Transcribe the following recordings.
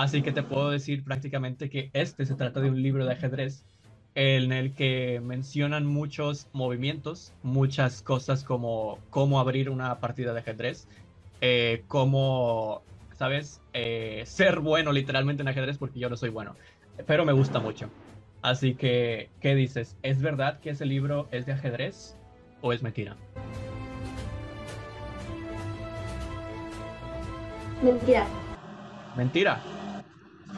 Así que te puedo decir prácticamente que este se trata de un libro de ajedrez en el que mencionan muchos movimientos, muchas cosas como cómo abrir una partida de ajedrez, eh, cómo, ¿sabes? Eh, ser bueno literalmente en ajedrez porque yo no soy bueno, pero me gusta mucho. Así que, ¿qué dices? ¿Es verdad que ese libro es de ajedrez o es mentira? Mentira. ¿Mentira?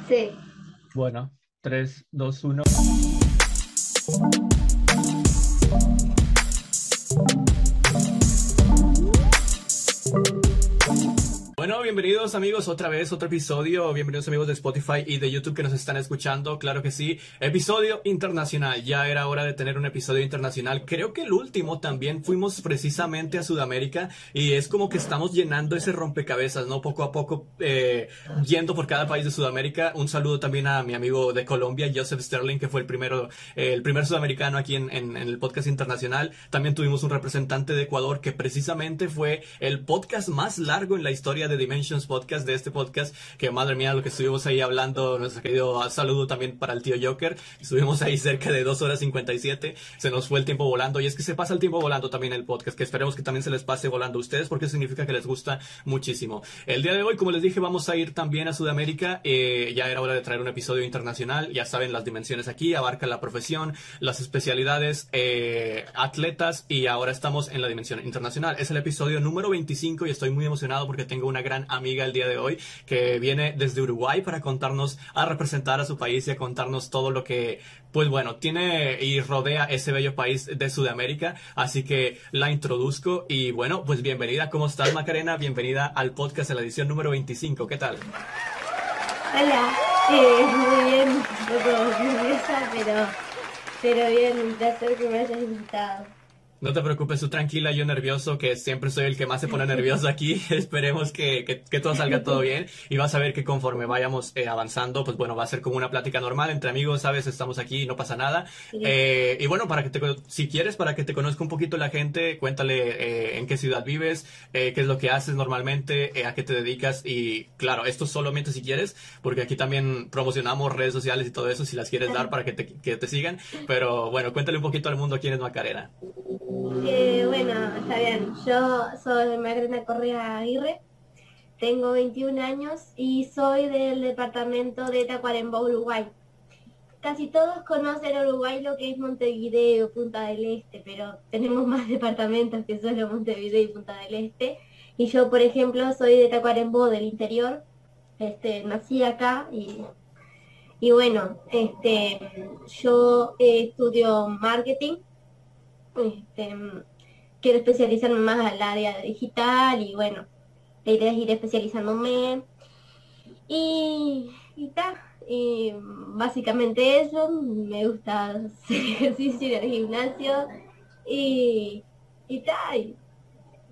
Sí. Bueno, 3, 2, 1. Bueno, bienvenidos amigos otra vez, otro episodio. Bienvenidos amigos de Spotify y de YouTube que nos están escuchando. Claro que sí. Episodio internacional. Ya era hora de tener un episodio internacional. Creo que el último también fuimos precisamente a Sudamérica y es como que estamos llenando ese rompecabezas, ¿no? Poco a poco eh, yendo por cada país de Sudamérica. Un saludo también a mi amigo de Colombia, Joseph Sterling, que fue el primero, eh, el primer sudamericano aquí en, en el podcast internacional. También tuvimos un representante de Ecuador que precisamente fue el podcast más largo en la historia de Podcast, de este podcast, que madre mía, lo que estuvimos ahí hablando, nuestro querido saludo también para el tío Joker, estuvimos ahí cerca de 2 horas 57, se nos fue el tiempo volando, y es que se pasa el tiempo volando también el podcast, que esperemos que también se les pase volando a ustedes, porque significa que les gusta muchísimo. El día de hoy, como les dije, vamos a ir también a Sudamérica, eh, ya era hora de traer un episodio internacional, ya saben las dimensiones aquí, abarca la profesión, las especialidades, eh, atletas, y ahora estamos en la dimensión internacional. Es el episodio número 25 y estoy muy emocionado porque tengo una gran amiga el día de hoy que viene desde Uruguay para contarnos, a representar a su país y a contarnos todo lo que, pues bueno, tiene y rodea ese bello país de Sudamérica. Así que la introduzco y bueno, pues bienvenida. ¿Cómo estás, Macarena? Bienvenida al podcast de la edición número 25. ¿Qué tal? Hola, eh, muy bien, un poco nerviosa, pero, pero bien, un placer que me hayas invitado. No te preocupes, tú tranquila, yo nervioso, que siempre soy el que más se pone nervioso aquí. Esperemos que, que, todo salga todo bien y vas a ver que conforme vayamos eh, avanzando, pues bueno, va a ser como una plática normal entre amigos, ¿sabes? Estamos aquí, no pasa nada. Eh, y bueno, para que te, si quieres, para que te conozca un poquito la gente, cuéntale eh, en qué ciudad vives, qué es lo que haces normalmente, a qué te dedicas y claro, esto solamente si quieres, porque aquí también promocionamos redes sociales y todo eso, si las quieres dar para que te, que te sigan. Pero bueno, cuéntale un poquito al mundo quién es Macarena. Eh, bueno, está. Yo soy Magrena Correa Aguirre, tengo 21 años y soy del departamento de Tacuarembó, Uruguay. Casi todos conocen Uruguay lo que es Montevideo, Punta del Este, pero tenemos más departamentos que solo Montevideo y Punta del Este. Y yo, por ejemplo, soy de Tacuarembó, del interior. Este, nací acá y, y bueno, este, yo estudio marketing este, quiero especializarme más al área digital y bueno, la idea es ir especializándome. Y, y y básicamente eso, me gusta hacer ejercicio y el gimnasio y, y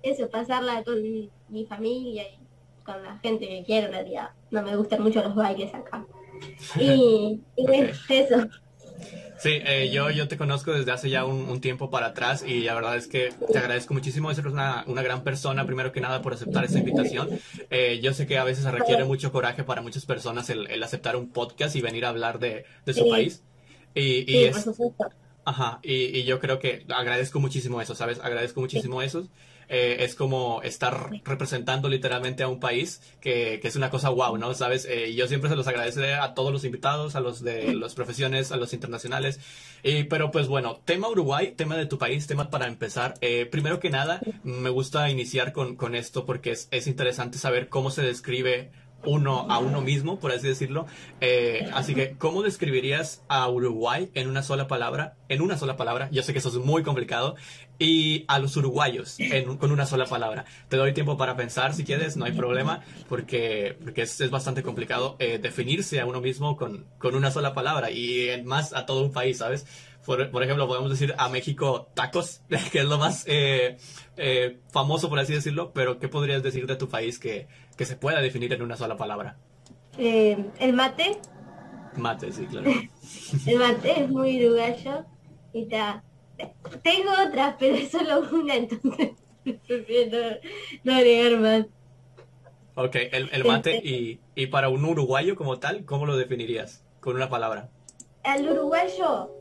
eso, pasarla con mi familia y con la gente que quiero en realidad. No me gustan mucho los bailes acá. Y, y eso. Sí, eh, yo, yo te conozco desde hace ya un, tiempo para atrás y la verdad es que te agradezco muchísimo. Eres una, una gran persona, primero que nada, por aceptar esta invitación. Eh, yo sé que a veces requiere mucho coraje para muchas personas el, el aceptar un podcast y venir a hablar de, de su país. Y, y es, ajá, y, y, yo creo que agradezco muchísimo eso, ¿sabes? Agradezco muchísimo eso. Eh, es como estar representando literalmente a un país que, que es una cosa wow, ¿no? ¿Sabes? Eh, yo siempre se los agradeceré a todos los invitados, a los de las profesiones, a los internacionales. Y, pero pues bueno, tema Uruguay, tema de tu país, tema para empezar. Eh, primero que nada, me gusta iniciar con, con esto porque es, es interesante saber cómo se describe uno a uno mismo, por así decirlo. Eh, así que, ¿cómo describirías a Uruguay en una sola palabra? En una sola palabra, yo sé que eso es muy complicado. Y a los uruguayos con una sola palabra. Te doy tiempo para pensar si quieres, no hay problema, porque, porque es, bastante complicado eh, definirse a uno mismo con, con una sola palabra y más a todo un país, ¿sabes? Por, por, ejemplo, podemos decir a México tacos, que es lo más eh, famoso, por así decirlo, pero ¿qué podrías decir de tu país que, que se pueda definir en una sola palabra? Eh, el mate. Mate, sí, claro. el mate es muy uruguayo y ta. Tengo otras, pero es solo una, entonces prefiero no, agregar más. Ok, el, el mate y, y para un uruguayo como tal, ¿cómo lo definirías? Con una palabra. Al uruguayo,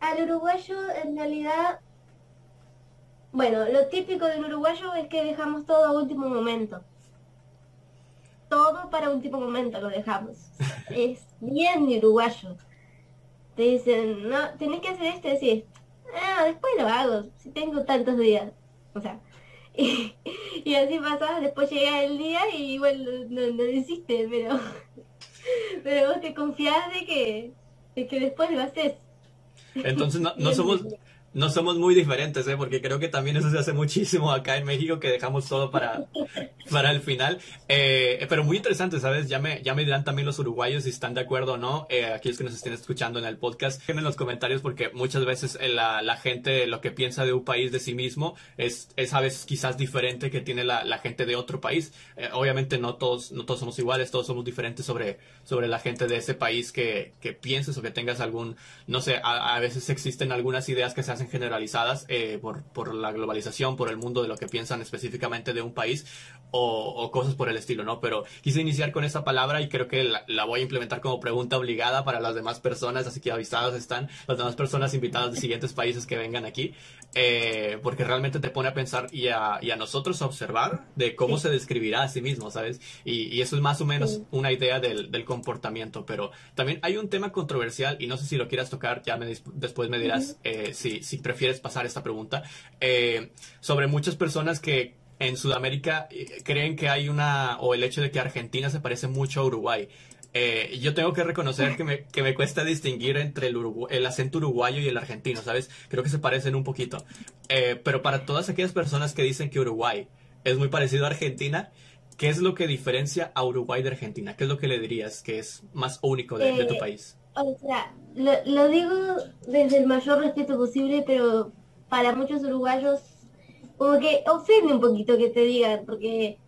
al uruguayo en realidad, bueno, lo típico del uruguayo es que dejamos todo a último momento. Todo para último momento lo dejamos. es bien uruguayo. Te dicen, no, tenés que hacer esto y decís, ah, después lo hago, si tengo tantos días. O sea, y, y así pasa, después llega el día y igual no, no, no hiciste, pero, pero vos te confías de que, de que después lo haces. Entonces no, no somos no somos muy diferentes, ¿eh? porque creo que también eso se hace muchísimo acá en México, que dejamos todo para, para el final. Eh, pero muy interesante, ¿sabes? Ya me, ya me dirán también los uruguayos si están de acuerdo o no, eh, aquellos que nos estén escuchando en el podcast, en los comentarios, porque muchas veces eh, la, la, gente lo que piensa de un país de sí mismo es, es a veces quizás diferente que tiene la, la gente de otro país. Eh, obviamente no todos, no todos somos iguales, todos somos diferentes sobre, sobre la gente de ese país que, que pienses o que tengas algún, no sé, a, a veces existen algunas ideas que se hacen generalizadas eh, por, por, la globalización, por el mundo de lo que piensan específicamente de un país o, o, cosas por el estilo, ¿no? Pero quise iniciar con esa palabra y creo que la, la, voy a implementar como pregunta obligada para las demás personas, así que avisadas están las demás personas invitadas de siguientes países que vengan aquí, eh, porque realmente te pone a pensar y a, y a, nosotros a observar de cómo se describirá a sí mismo, ¿sabes? Y, y eso es más o menos una idea del, del, comportamiento, pero también hay un tema controversial y no sé si lo quieras tocar, ya me, después me dirás eh, si, si prefieres pasar esta pregunta, eh, sobre muchas personas que en Sudamérica eh, creen que hay una, o el hecho de que Argentina se parece mucho a Uruguay. Eh, yo tengo que reconocer que me, que me cuesta distinguir entre el, el, acento uruguayo y el argentino, ¿sabes? Creo que se parecen un poquito. Eh, pero para todas aquellas personas que dicen que Uruguay es muy parecido a Argentina, ¿qué es lo que diferencia a Uruguay de Argentina? ¿Qué es lo que le dirías que es más único de, de tu país? O sea, lo, lo digo desde el mayor respeto posible, pero para muchos uruguayos como que ofende un poquito que te digan, porque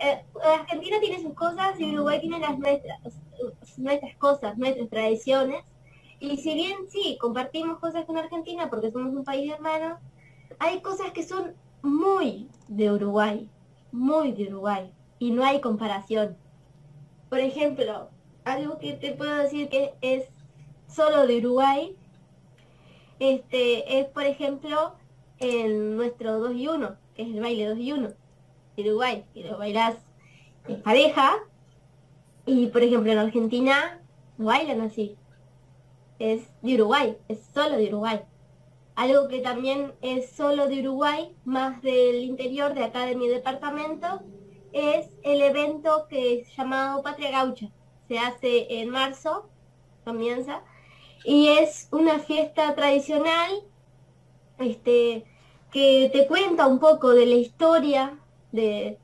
eh, Argentina tiene sus cosas y Uruguay tiene las nuestras, nuestras cosas, nuestras tradiciones. Y si bien sí, compartimos cosas con Argentina porque somos un país hermano, hay cosas que son muy de Uruguay, muy de Uruguay, y no hay comparación. Por ejemplo, algo que te puedo decir que es solo de Uruguay, este, es por ejemplo en nuestro 2 y 1, que es el baile 2 y 1 de Uruguay, que lo bailás en pareja, y por ejemplo en Argentina bailan así. Es de Uruguay, es solo de Uruguay. Algo que también es solo de Uruguay, más del interior de acá de mi departamento, es el evento que es llamado Patria Gaucha. Se hace en marzo, comienza, y es una fiesta tradicional este, que te cuenta un poco de la historia de,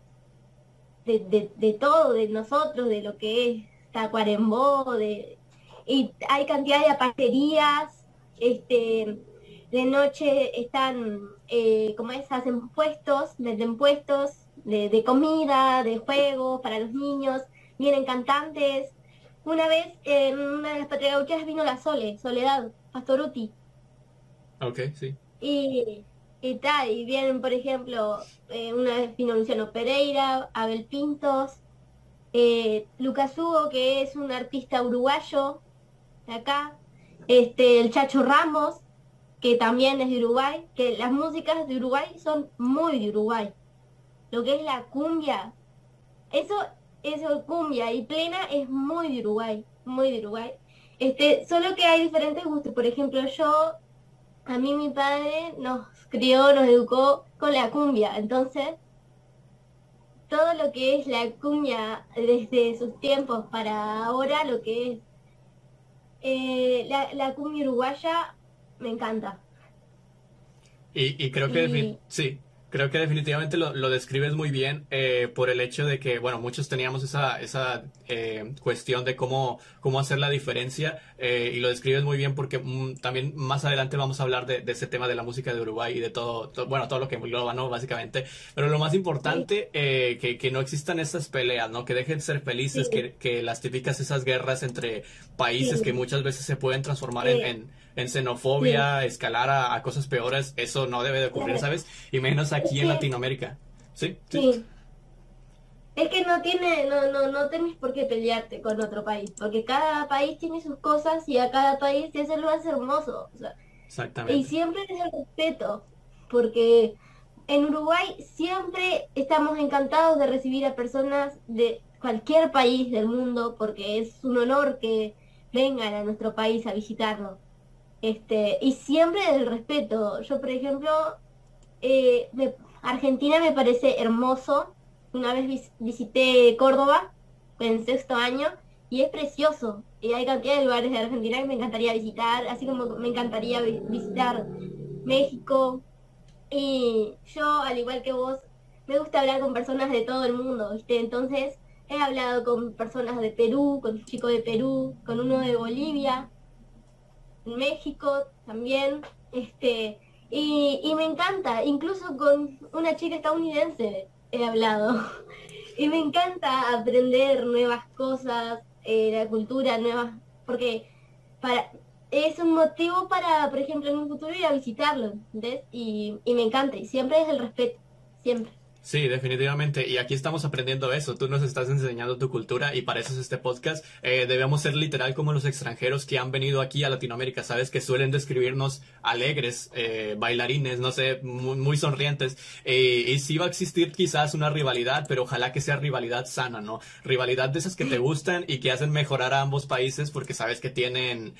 de, todo, de nosotros, de lo que es Tacuarembó, de, y hay cantidad de aparterías, este, de noche están, eh, como es, hacen puestos, venden puestos de, comida, de juegos para los niños, vienen cantantes. Una vez en una de las patrias vino la Sole, Soledad, Pastoruti. Ok, sí. Y, y tal, y vienen, por ejemplo, eh, una vez vino Luciano Pereira, Abel Pintos, eh, Lucas Hugo, que es un artista uruguayo de acá, este, el Chacho Ramos, que también es de Uruguay, que las músicas de Uruguay son muy de Uruguay. Lo que es la cumbia, eso, eso cumbia y plena es muy de Uruguay, muy de Uruguay. Este, solo que hay diferentes gustos. Por ejemplo, yo a mí mi padre nos crió, nos educó con la cumbia, entonces todo lo que es la cumbia desde sus tiempos para ahora, lo que es eh, la, la, cumbia uruguaya, me encanta. Y, y creo que y... sí, creo que definitivamente lo, lo describes muy bien eh, por el hecho de que, bueno, muchos teníamos esa, esa eh, cuestión de cómo, cómo hacer la diferencia eh, y lo describes muy bien porque mm, también más adelante vamos a hablar de, de, ese tema de la música de Uruguay y de todo, todo bueno, todo lo que engloba, ¿no? Básicamente. Pero lo más importante, sí. que, que no existan esas peleas, ¿no? Que dejen de ser felices, sí. que, que las típicas esas guerras entre países sí. que muchas veces se pueden transformar en, en en xenofobia, sí. escalar a, a, cosas peores, eso no debe de ocurrir, ¿sabes? Y menos aquí en Latinoamérica. ¿Sí? Sí. es que no tiene, no, no, no tenés por qué pelearte con otro país, porque cada país tiene sus cosas y a cada país eso lo hace hermoso. Exactamente. Y siempre es el respeto, porque en Uruguay siempre estamos encantados de recibir a personas de cualquier país del mundo, porque es un honor que vengan a nuestro país a visitarnos. Este, y siempre el respeto. Yo, por ejemplo, eh, Argentina me parece hermoso. Una vez visité Córdoba en sexto año y es precioso. Y hay cantidad de lugares de Argentina que me encantaría visitar, así como me encantaría visitar México. Y yo, al igual que vos, me gusta hablar con personas de todo el mundo, ¿viste? Entonces, he hablado con personas de Perú, con un chico de Perú, con uno de Bolivia, México también, este, y, me encanta, incluso con una chica estadounidense he hablado. y me encanta aprender nuevas cosas, eh, la cultura, nuevas, porque para es un motivo para, por ejemplo, en un futuro ir a visitarlo. Y, y me encanta, y siempre es el respeto, siempre. Sí, definitivamente. Y aquí estamos aprendiendo eso. Tú nos estás enseñando tu cultura y para eso es este podcast. Eh, debemos ser literal como los extranjeros que han venido aquí a Latinoamérica, ¿sabes? Que suelen describirnos alegres, eh, bailarines, no sé, muy, sonrientes. Eh, y sí va a existir quizás una rivalidad, pero ojalá que sea rivalidad sana, ¿no? Rivalidad de esas que te gustan y que hacen mejorar a ambos países porque sabes que tienen,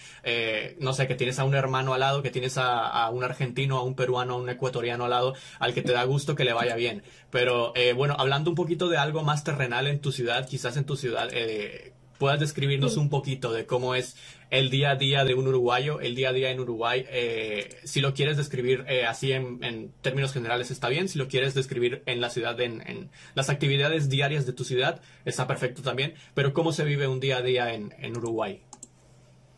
no sé, que tienes a un hermano al lado, que tienes a un argentino, a un peruano, a un ecuatoriano al lado, al que te da gusto que le vaya bien pero eh, bueno, hablando un poquito de algo más terrenal en tu ciudad, quizás en tu ciudad, eh, puedas describirnos un poquito de cómo es el día a día de un uruguayo, el día a día en Uruguay. Eh, si lo quieres describir así en, términos generales está bien, si lo quieres describir en la ciudad, en, las actividades diarias de tu ciudad, está perfecto también, pero ¿cómo se vive un día a día en, en Uruguay?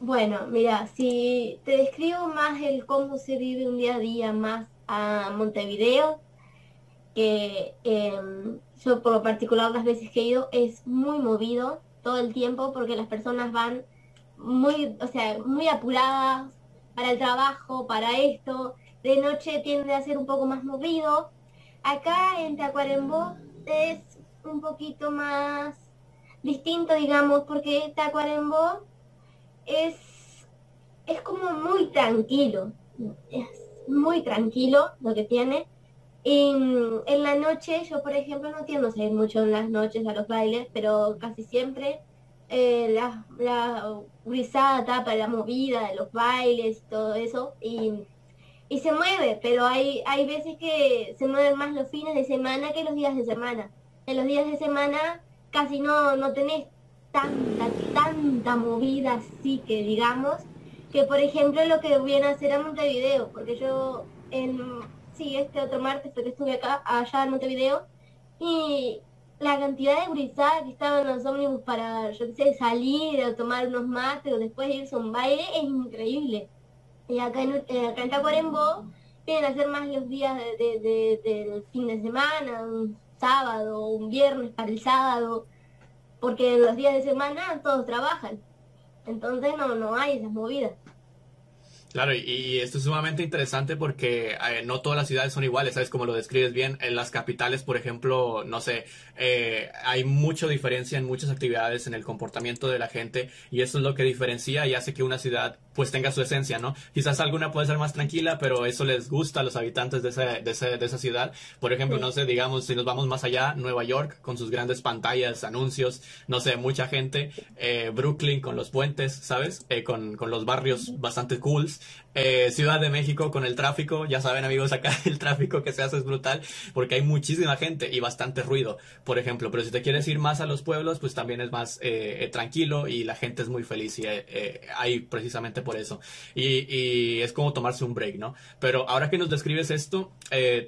Bueno, mira, si te describo más el cómo se vive un día a día más a Montevideo, que em, yo por lo particular las veces que he ido es muy movido todo el tiempo porque las personas van muy, o sea, muy apuradas para el trabajo, para esto. De noche tiende a ser un poco más movido. Acá en Tacuarembó es un poquito más distinto, digamos, porque Tacuarembó es, es como muy tranquilo. Es muy tranquilo lo que tiene en, en la noche, yo por ejemplo no tiendo a salir mucho en las noches a los bailes, pero casi siempre eh, la, la guisada tapa la movida de los bailes y todo eso. Y, y se mueve, pero hay, hay veces que se mueven más los fines de semana que los días de semana. En los días de semana casi no, no tenés tanta, tanta movida así que digamos, que por ejemplo lo que viene a hacer a Montevideo, porque yo en sí, este otro martes porque estuve acá, allá en Montevideo, y la cantidad de brisadas que estaban los ómnibus para, yo qué sé, salir a tomar unos mates o después irse a un baile es increíble. Y acá en, eh, acá Tacuarembó vienen a ser más los días de, del fin de semana, un sábado, un viernes para el sábado, porque los días de semana todos trabajan. Entonces no, no hay esas movidas. Claro, y, esto es sumamente interesante porque eh, no todas las ciudades son iguales, ¿sabes? Como lo describes bien, en las capitales, por ejemplo, no sé, eh, hay mucha diferencia en muchas actividades en el comportamiento de la gente y eso es lo que diferencia y hace que una ciudad pues tenga su esencia, ¿no? Quizás alguna puede ser más tranquila, pero eso les gusta a los habitantes de, ese, de, ese, de esa ciudad. Por ejemplo, no sé, digamos, si nos vamos más allá, Nueva York con sus grandes pantallas, anuncios, no sé, mucha gente, eh, Brooklyn con los puentes, ¿sabes? con, con los barrios bastante cools. Eh, Ciudad de México con el tráfico, ya saben amigos, acá el tráfico que se hace es brutal porque hay muchísima gente y bastante ruido, por ejemplo, pero si te quieres ir más a los pueblos, pues también es más eh, eh, tranquilo y la gente es muy feliz y hay precisamente por eso. Y, es como tomarse un break, ¿no? Pero ahora que nos describes esto,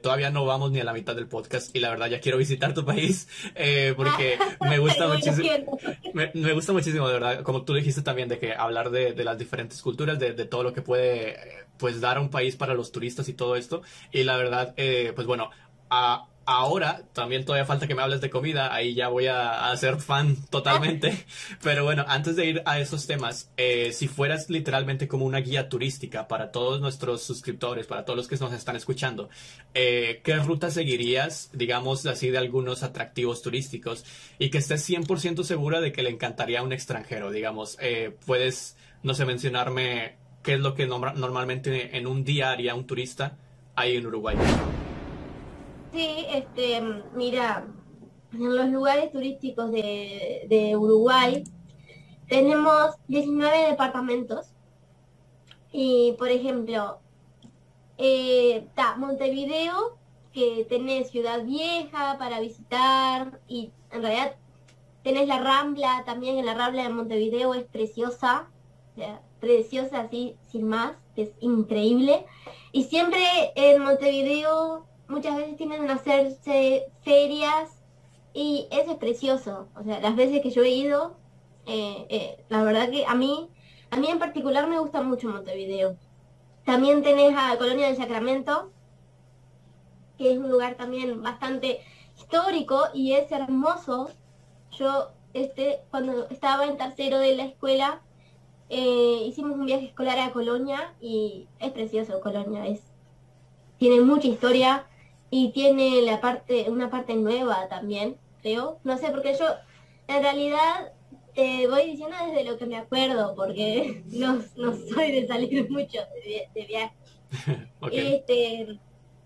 todavía no vamos ni a la mitad del podcast y la verdad ya quiero visitar tu país porque me gusta muchísimo. Me, gusta muchísimo, de verdad, como tú dijiste también, de que hablar de, las diferentes culturas, de todo lo que puede pues dar a un país para los turistas y todo esto. Y la verdad, eh, pues bueno, a, ahora también todavía falta que me hables de comida, ahí ya voy a, ser fan totalmente. Pero bueno, antes de ir a esos temas, eh, si fueras literalmente como una guía turística para todos nuestros suscriptores, para todos los que nos están escuchando, eh, ¿qué ruta seguirías, digamos así, de algunos atractivos turísticos y que estés 100% segura de que le encantaría a un extranjero? Digamos, eh, puedes, no sé, mencionarme qué es lo que normalmente en un día haría un turista ahí en Uruguay. Sí, este, mira, en los lugares turísticos de, Uruguay tenemos 19 departamentos y, por ejemplo, está eh, Montevideo, que tenés Ciudad Vieja para visitar y en realidad tenés la Rambla, también en la Rambla de Montevideo es preciosa, preciosa así sin más, es increíble. Y siempre en Montevideo muchas veces tienen que hacerse ferias y eso es precioso. O sea, las veces que yo he ido, eh, eh, la verdad que a mí, a mí en particular me gusta mucho Montevideo. También tenés a Colonia del Sacramento, que es un lugar también bastante histórico y es hermoso. Yo, este, cuando estaba en tercero de la escuela, eh, hicimos un viaje escolar a Colonia y es precioso Colonia, es tiene mucha historia, y tiene la parte, una parte nueva también, creo. No sé, porque yo en realidad eh, voy diciendo desde lo que me acuerdo, porque no, no soy de salir mucho de, viaje. este,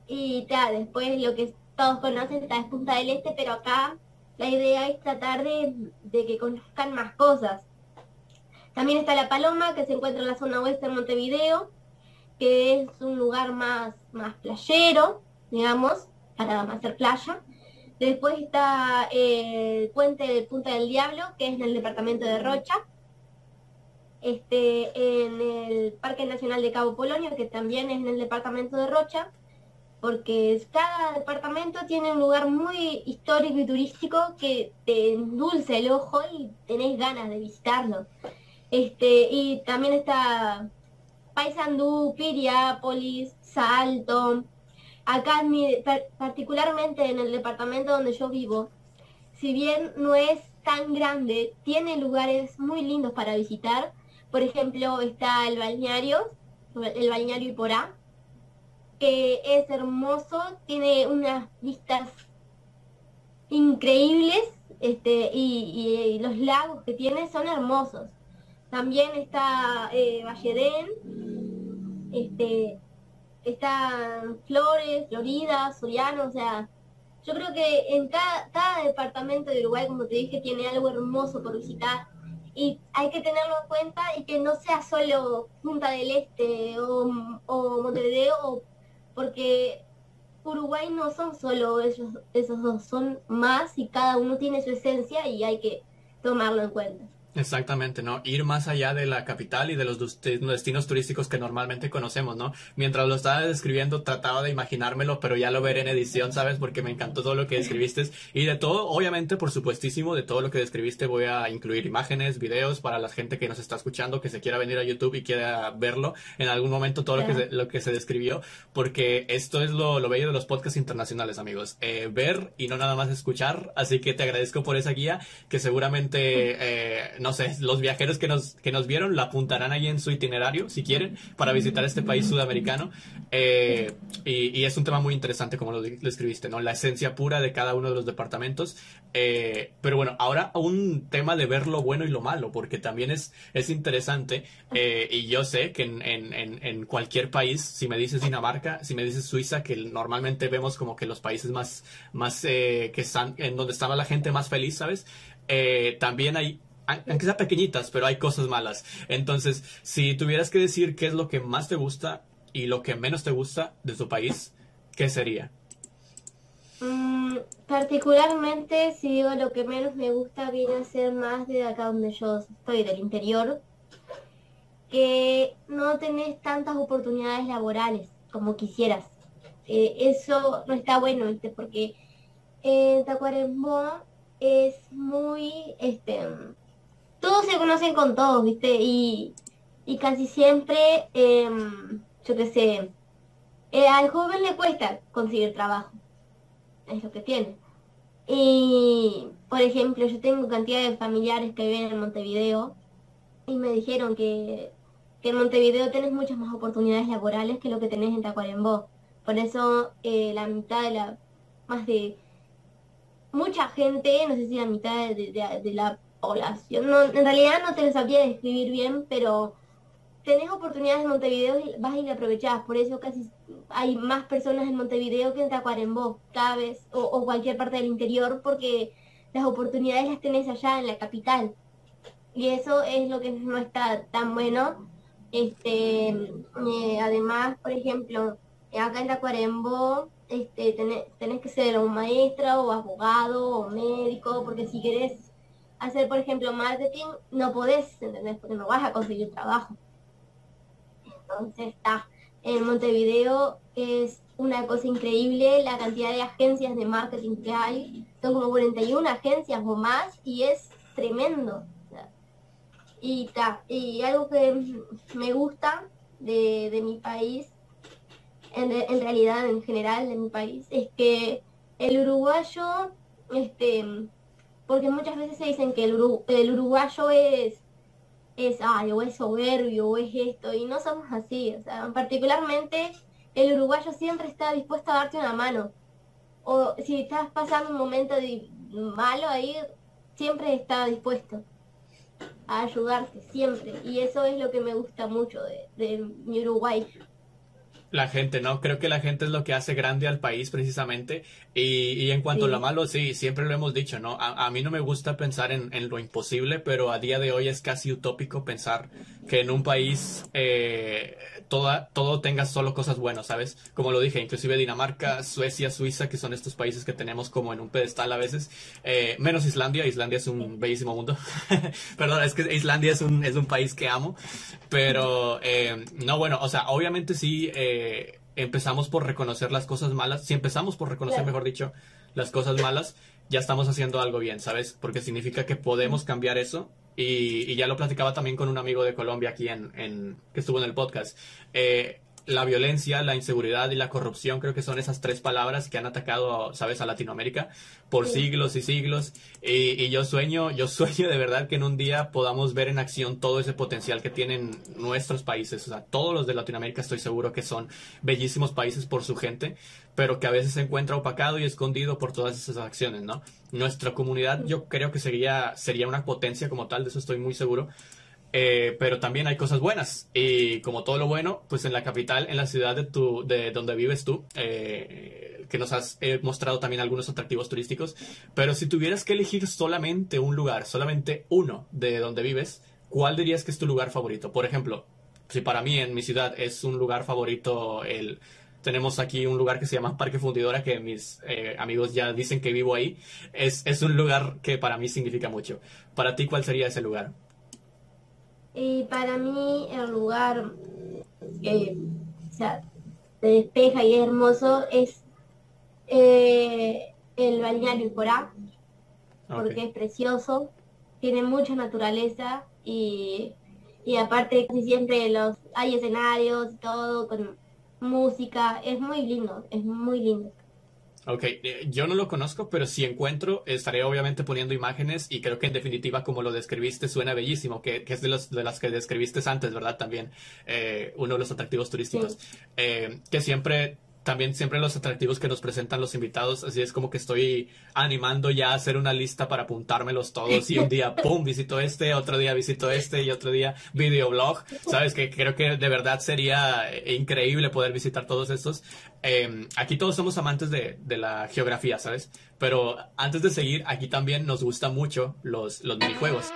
y tal, después lo que todos conocen está es Punta del Este, pero acá la idea es tratar de, de que conozcan más cosas. También está La Paloma, que se encuentra en la zona oeste de Montevideo, que es un lugar más, más playero, digamos, para hacer playa. Después está eh, el puente de Punta del Diablo, que es en el departamento de Rocha. Este, en el Parque Nacional de Cabo Polonio, que también es en el departamento de Rocha, porque cada departamento tiene un lugar muy histórico y turístico que te endulce el ojo y tenés ganas de visitarlo. Este, y también está Paysandú, Piriápolis, Salto, Acá, particularmente en el departamento donde yo vivo, si bien no es tan grande, tiene lugares muy lindos para visitar. Por ejemplo, está el balneario, el balneario Iporá, que es hermoso, tiene unas vistas increíbles este, y, los lagos que tiene son hermosos. También está eh, este, están Flores, Florida, Soriano, o sea, yo creo que en cada, departamento de Uruguay, como te dije, tiene algo hermoso por visitar y hay que tenerlo en cuenta y que no sea solo Punta del Este o, o Montevideo, porque Uruguay no son solo esos, esos dos, son más y cada uno tiene su esencia y hay que tomarlo en cuenta. Exactamente, ¿no? Ir más allá de la capital y de los destinos turísticos que normalmente conocemos, ¿no? Mientras lo estaba describiendo trataba de imaginármelo, pero ya lo veré en edición, ¿sabes? Porque me encantó todo lo que describiste. Y de todo, obviamente, por supuestísimo, de todo lo que describiste voy a incluir imágenes, videos para la gente que nos está escuchando, que se quiera venir a YouTube y quiera verlo en algún momento, todo lo, que se, lo que se describió, porque esto es lo, lo bello de los podcasts internacionales, amigos. Eh, ver y no nada más escuchar, así que te agradezco por esa guía que seguramente... Eh, no sé, los viajeros que nos, que nos vieron la apuntarán ahí en su itinerario, si quieren, para visitar este país sudamericano. Eh, y, es un tema muy interesante, como lo, escribiste, ¿no? La esencia pura de cada uno de los departamentos. Eh, pero bueno, ahora un tema de ver lo bueno y lo malo, porque también es, es interesante. Eh, y yo sé que en, en, en, cualquier país, si me dices Dinamarca, si me dices Suiza, que normalmente vemos como que los países más, más que están, en donde estaba la gente más feliz, ¿sabes? también hay aunque sean pequeñitas, pero hay cosas malas. Entonces, si tuvieras que decir qué es lo que más te gusta y lo que menos te gusta de tu país, ¿qué sería? Mm, particularmente, si digo lo que menos me gusta, viene a ser más de acá donde yo estoy, del interior, que no tenés tantas oportunidades laborales como quisieras. Eh, eso no está bueno, ¿viste? Porque en Tacuarembó es muy, este, todos se conocen con todos, ¿viste? Y, casi siempre, em, yo qué sé, eh, al joven le cuesta conseguir trabajo. es lo que tiene. Y, por ejemplo, yo tengo cantidad de familiares que viven en Montevideo y me dijeron que, que en Montevideo tenés muchas más oportunidades laborales que lo que tenés en Tacuarembó. Por eso eh, la mitad de la, más de mucha gente, no sé si la mitad de, la población, no, en realidad no te lo sabía describir bien, pero tenés oportunidades en Montevideo y vas y la aprovechás. Por eso casi hay más personas en Montevideo que en Tacuarembó, cada vez, o, cualquier parte del interior, porque las oportunidades las tenés allá en la capital. Y eso es lo que no está tan bueno. Este, eh, además, por ejemplo, acá en Tacuarembó este, tenés, tenés que ser un maestra o abogado o médico, porque si querés hacer, por ejemplo, marketing, no podés, ¿entendés? Porque no vas a conseguir trabajo. Entonces está, en Montevideo es una cosa increíble la cantidad de agencias de marketing que hay. Son como 41 agencias o más y es tremendo. Y, y algo que me gusta de, de mi país, en, en, realidad en general de mi país, es que el uruguayo, este, porque muchas veces se dicen que el, uruguayo es es, ay, o es soberbio, o es esto, y no somos así, particularmente el uruguayo siempre está dispuesto a darte una mano, o si estás pasando un momento de malo ahí, siempre está dispuesto a ayudarte, siempre, y eso es lo que me gusta mucho de, de mi Uruguay la gente, ¿no? Creo que la gente es lo que hace grande al país precisamente. Y, y en cuanto a lo malo, sí, siempre lo hemos dicho, ¿no? A, a mí no me gusta pensar en, en, lo imposible, pero a día de hoy es casi utópico pensar que en un país eh, toda, todo tenga solo cosas buenas, ¿sabes? Como lo dije, inclusive Dinamarca, Suecia, Suiza, que son estos países que tenemos como en un pedestal a veces, eh, menos Islandia, Islandia es un bellísimo mundo. Perdón, es que Islandia es un, es un país que amo, pero eh, no, bueno, o sea, obviamente sí. Eh, empezamos por reconocer las cosas malas, si empezamos por reconocer, mejor dicho, las cosas malas, ya estamos haciendo algo bien, ¿sabes? Porque significa que podemos cambiar eso y, ya lo platicaba también con un amigo de Colombia aquí en, en que estuvo en el podcast. Eh, la violencia, la inseguridad y la corrupción creo que son esas tres palabras que han atacado, sabes, a Latinoamérica por siglos y siglos. Y, y, yo sueño, yo sueño de verdad que en un día podamos ver en acción todo ese potencial que tienen nuestros países. O sea, todos los de Latinoamérica estoy seguro que son bellísimos países por su gente, pero que a veces se encuentra opacado y escondido por todas esas acciones, ¿no? Nuestra comunidad yo creo que sería, sería una potencia como tal, de eso estoy muy seguro eh, pero también hay cosas buenas. Y como todo lo bueno, pues en la capital, en la ciudad de, tu, de donde vives tú, eh, que nos has mostrado también algunos atractivos turísticos. Pero si tuvieras que elegir solamente un lugar, solamente uno de donde vives, ¿cuál dirías que es tu lugar favorito? Por ejemplo, si para mí en mi ciudad es un lugar favorito el... Tenemos aquí un lugar que se llama Parque Fundidora, que mis eh, amigos ya dicen que vivo ahí. Es, es un lugar que para mí significa mucho. Para ti, ¿cuál sería ese lugar? Y para mí el lugar que se despeja y es hermoso es eh, el balneario Porá, porque es precioso, tiene mucha naturaleza y, y aparte casi siempre los hay escenarios y todo con música, es muy lindo, es muy lindo. Ok, eh, yo no lo conozco, pero si encuentro, estaré obviamente poniendo imágenes y creo que en definitiva, como lo describiste, suena bellísimo, que, que es de, los, de las que describiste antes, ¿verdad? También eh, uno de los atractivos turísticos, eh, que siempre también siempre los atractivos que nos presentan los invitados, así es como que estoy animando ya a hacer una lista para apuntármelos todos y un día, pum, visito este, otro día visito este y otro día videoblog, sabes que creo que de verdad sería increíble poder visitar todos estos. Em, aquí todos somos amantes de, de, la geografía, ¿sabes? Pero antes de seguir, aquí también nos gustan mucho los, los minijuegos.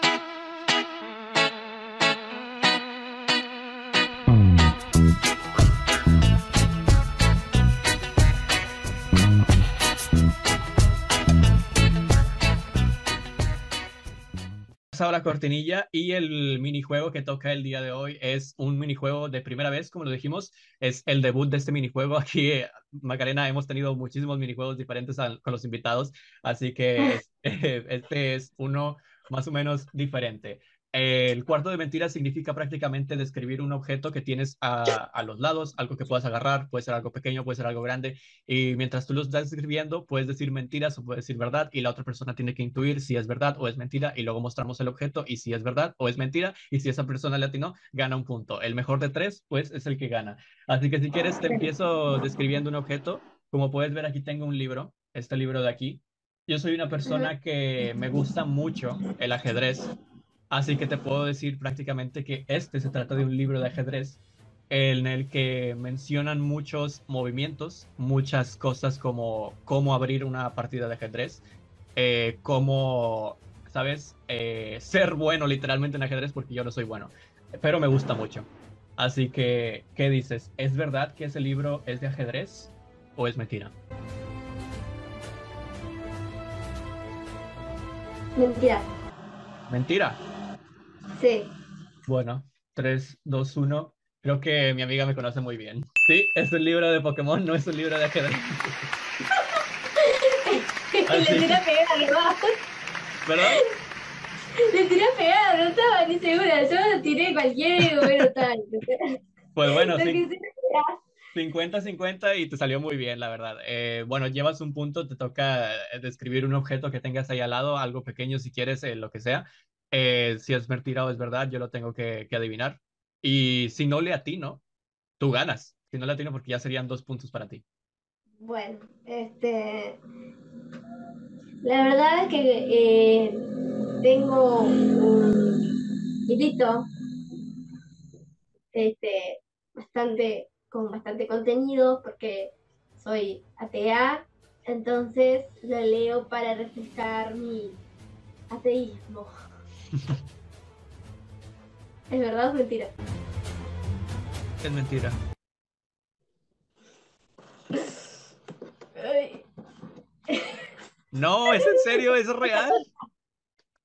La cortinilla y el minijuego que toca el día de hoy es un minijuego de primera vez, como lo dijimos, es el debut de este minijuego. Aquí, Macarena, hemos tenido muchísimos minijuegos diferentes con los invitados, así que este es uno más o menos diferente. El cuarto de mentiras significa prácticamente describir un objeto que tienes a, a, los lados, algo que puedas agarrar, puede ser algo pequeño, puede ser algo grande, y mientras tú lo estás describiendo, puedes decir mentiras o puedes decir verdad, y la otra persona tiene que intuir si es verdad o es mentira, y luego mostramos el objeto, y si es verdad o es mentira, y si esa persona le atinó, gana un punto. El mejor de tres, pues, es el que gana. Así que si quieres, te empiezo describiendo un objeto. Como puedes ver, aquí tengo un libro, este libro de aquí. Yo soy una persona que me gusta mucho el ajedrez Así que te puedo decir prácticamente que este se trata de un libro de ajedrez en el que mencionan muchos movimientos, muchas cosas como cómo abrir una partida de ajedrez, eh, cómo, ¿sabes? Eh, ser bueno literalmente en ajedrez porque yo no soy bueno, pero me gusta mucho. Así que, ¿qué dices? ¿Es verdad que ese libro es de ajedrez o es mentira? Mentira. Mentira. Sí. Bueno, 3, 2, 1. Creo que mi amiga me conoce muy bien. Sí, es un libro de Pokémon, no es un libro de ajedrez. Le tiré pegada, ¿Verdad? Le tiré pegada, no estaba ni segura. Yo tiré cualquier bueno tal. Pues bueno, sí. 50-50 y te salió muy bien, la verdad. Eh, bueno, llevas un punto, te toca eh, describir un objeto que tengas ahí al lado, algo pequeño si quieres, eh, lo que sea. Eh, si es mentira o es verdad, yo lo tengo que, que, adivinar. Y si no le atino, tú ganas. Si no le atino, porque ya serían dos puntos para ti. Bueno, este. La verdad es que eh, tengo un hilito este, bastante, con bastante contenido, porque soy atea, entonces lo leo para refrescar mi ateísmo. ¿Es verdad o mentira? Es mentira. No, es en serio, es real.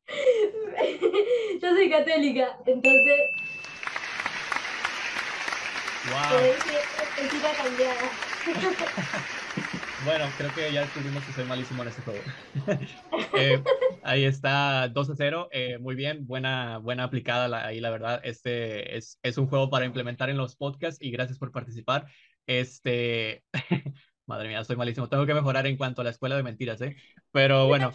Yo soy católica, entonces. Wow. Mentira cambiada. Bueno, creo que ya descubrimos que soy malísimo en este juego. eh, ahí está 2 a 0. Eh, muy bien, buena, buena aplicada la, ahí, la verdad. Este es, un juego para implementar en los podcasts y gracias por participar. Este. Madre mía, soy malísimo. Tengo que mejorar en cuanto a la escuela de mentiras, ¿eh? Pero bueno,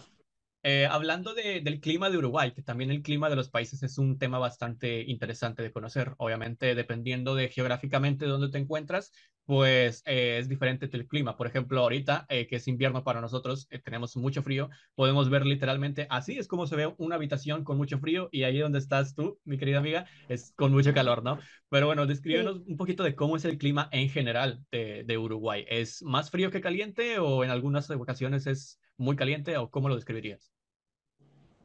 eh, hablando de, del clima de Uruguay, que también el clima de los países es un tema bastante interesante de conocer. Obviamente, dependiendo de geográficamente dónde te encuentras, pues eh, es diferente el clima. Por ejemplo, ahorita, eh, que es invierno para nosotros, eh, tenemos mucho frío, podemos ver literalmente así es como se ve una habitación con mucho frío y ahí donde estás tú, mi querida amiga, es con mucho calor, ¿no? Pero bueno, descríbenos sí. un poquito de cómo es el clima en general de, de Uruguay. ¿Es más frío que caliente o en algunas ocasiones es muy caliente o cómo lo describirías?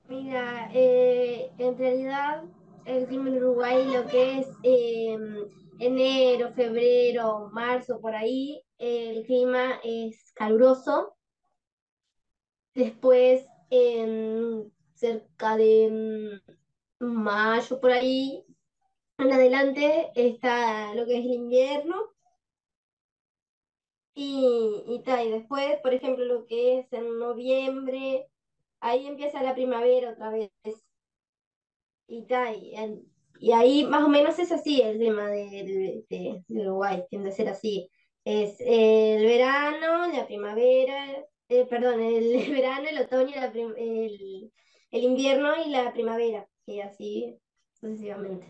Mira, en realidad el clima en Uruguay lo que es eh, enero, febrero, marzo, por ahí, el clima es caluroso. Después, en cerca de mayo, por ahí, en adelante, está lo que es el invierno. Y, y, y después, por ejemplo, lo que es en noviembre, ahí empieza la primavera otra vez. Y, ta, y, y, ahí más o menos es así el tema de, de, de, Uruguay, tiende a ser así. Es el verano, la primavera, eh, perdón, el verano, el otoño, la el, el invierno y la primavera, y así sucesivamente.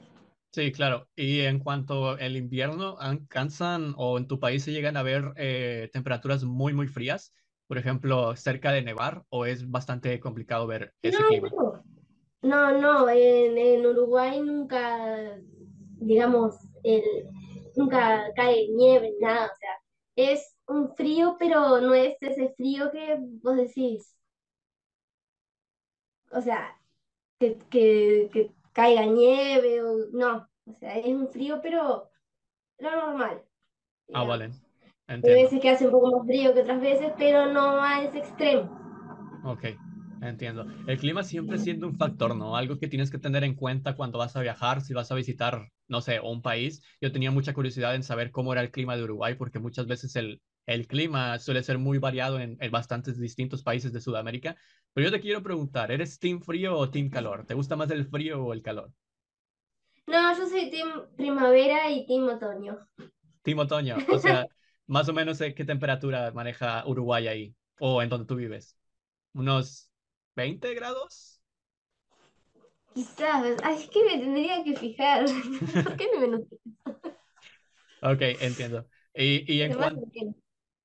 Sí, claro. Y en cuanto al invierno, ¿alcanzan o en tu país se llegan a ver eh, temperaturas muy, muy frías? Por ejemplo, cerca de nevar, o es bastante complicado ver ese no, clima? No, no, en, en Uruguay nunca, digamos, el, nunca cae nieve, nada. O sea, es un frío, pero no es ese frío que vos decís. O sea, que, que, que caiga nieve o no, o sea, es un frío, pero lo normal. Ah, digamos. vale. Hay Entiendo. veces que hace un poco más frío que otras veces, pero no a ese extremo. Ok, entiendo. El clima siempre siendo un factor, ¿no? Algo que tienes que tener en cuenta cuando vas a viajar, si vas a visitar, no sé, un país. Yo tenía mucha curiosidad en saber cómo era el clima de Uruguay, porque muchas veces el, el clima suele ser muy variado en, en bastantes distintos países de Sudamérica. Pero yo te quiero preguntar, ¿eres team frío o team calor? ¿Te gusta más el frío o el calor? No, yo soy team primavera y team otoño. Team otoño, o sea, más o menos qué temperatura maneja Uruguay ahí o en donde tú vives. ¿Unos 20 grados? Quizás, ay, es que me tendría que fijar. ¿Por qué no me noté? Ok, entiendo. Y, y en porque-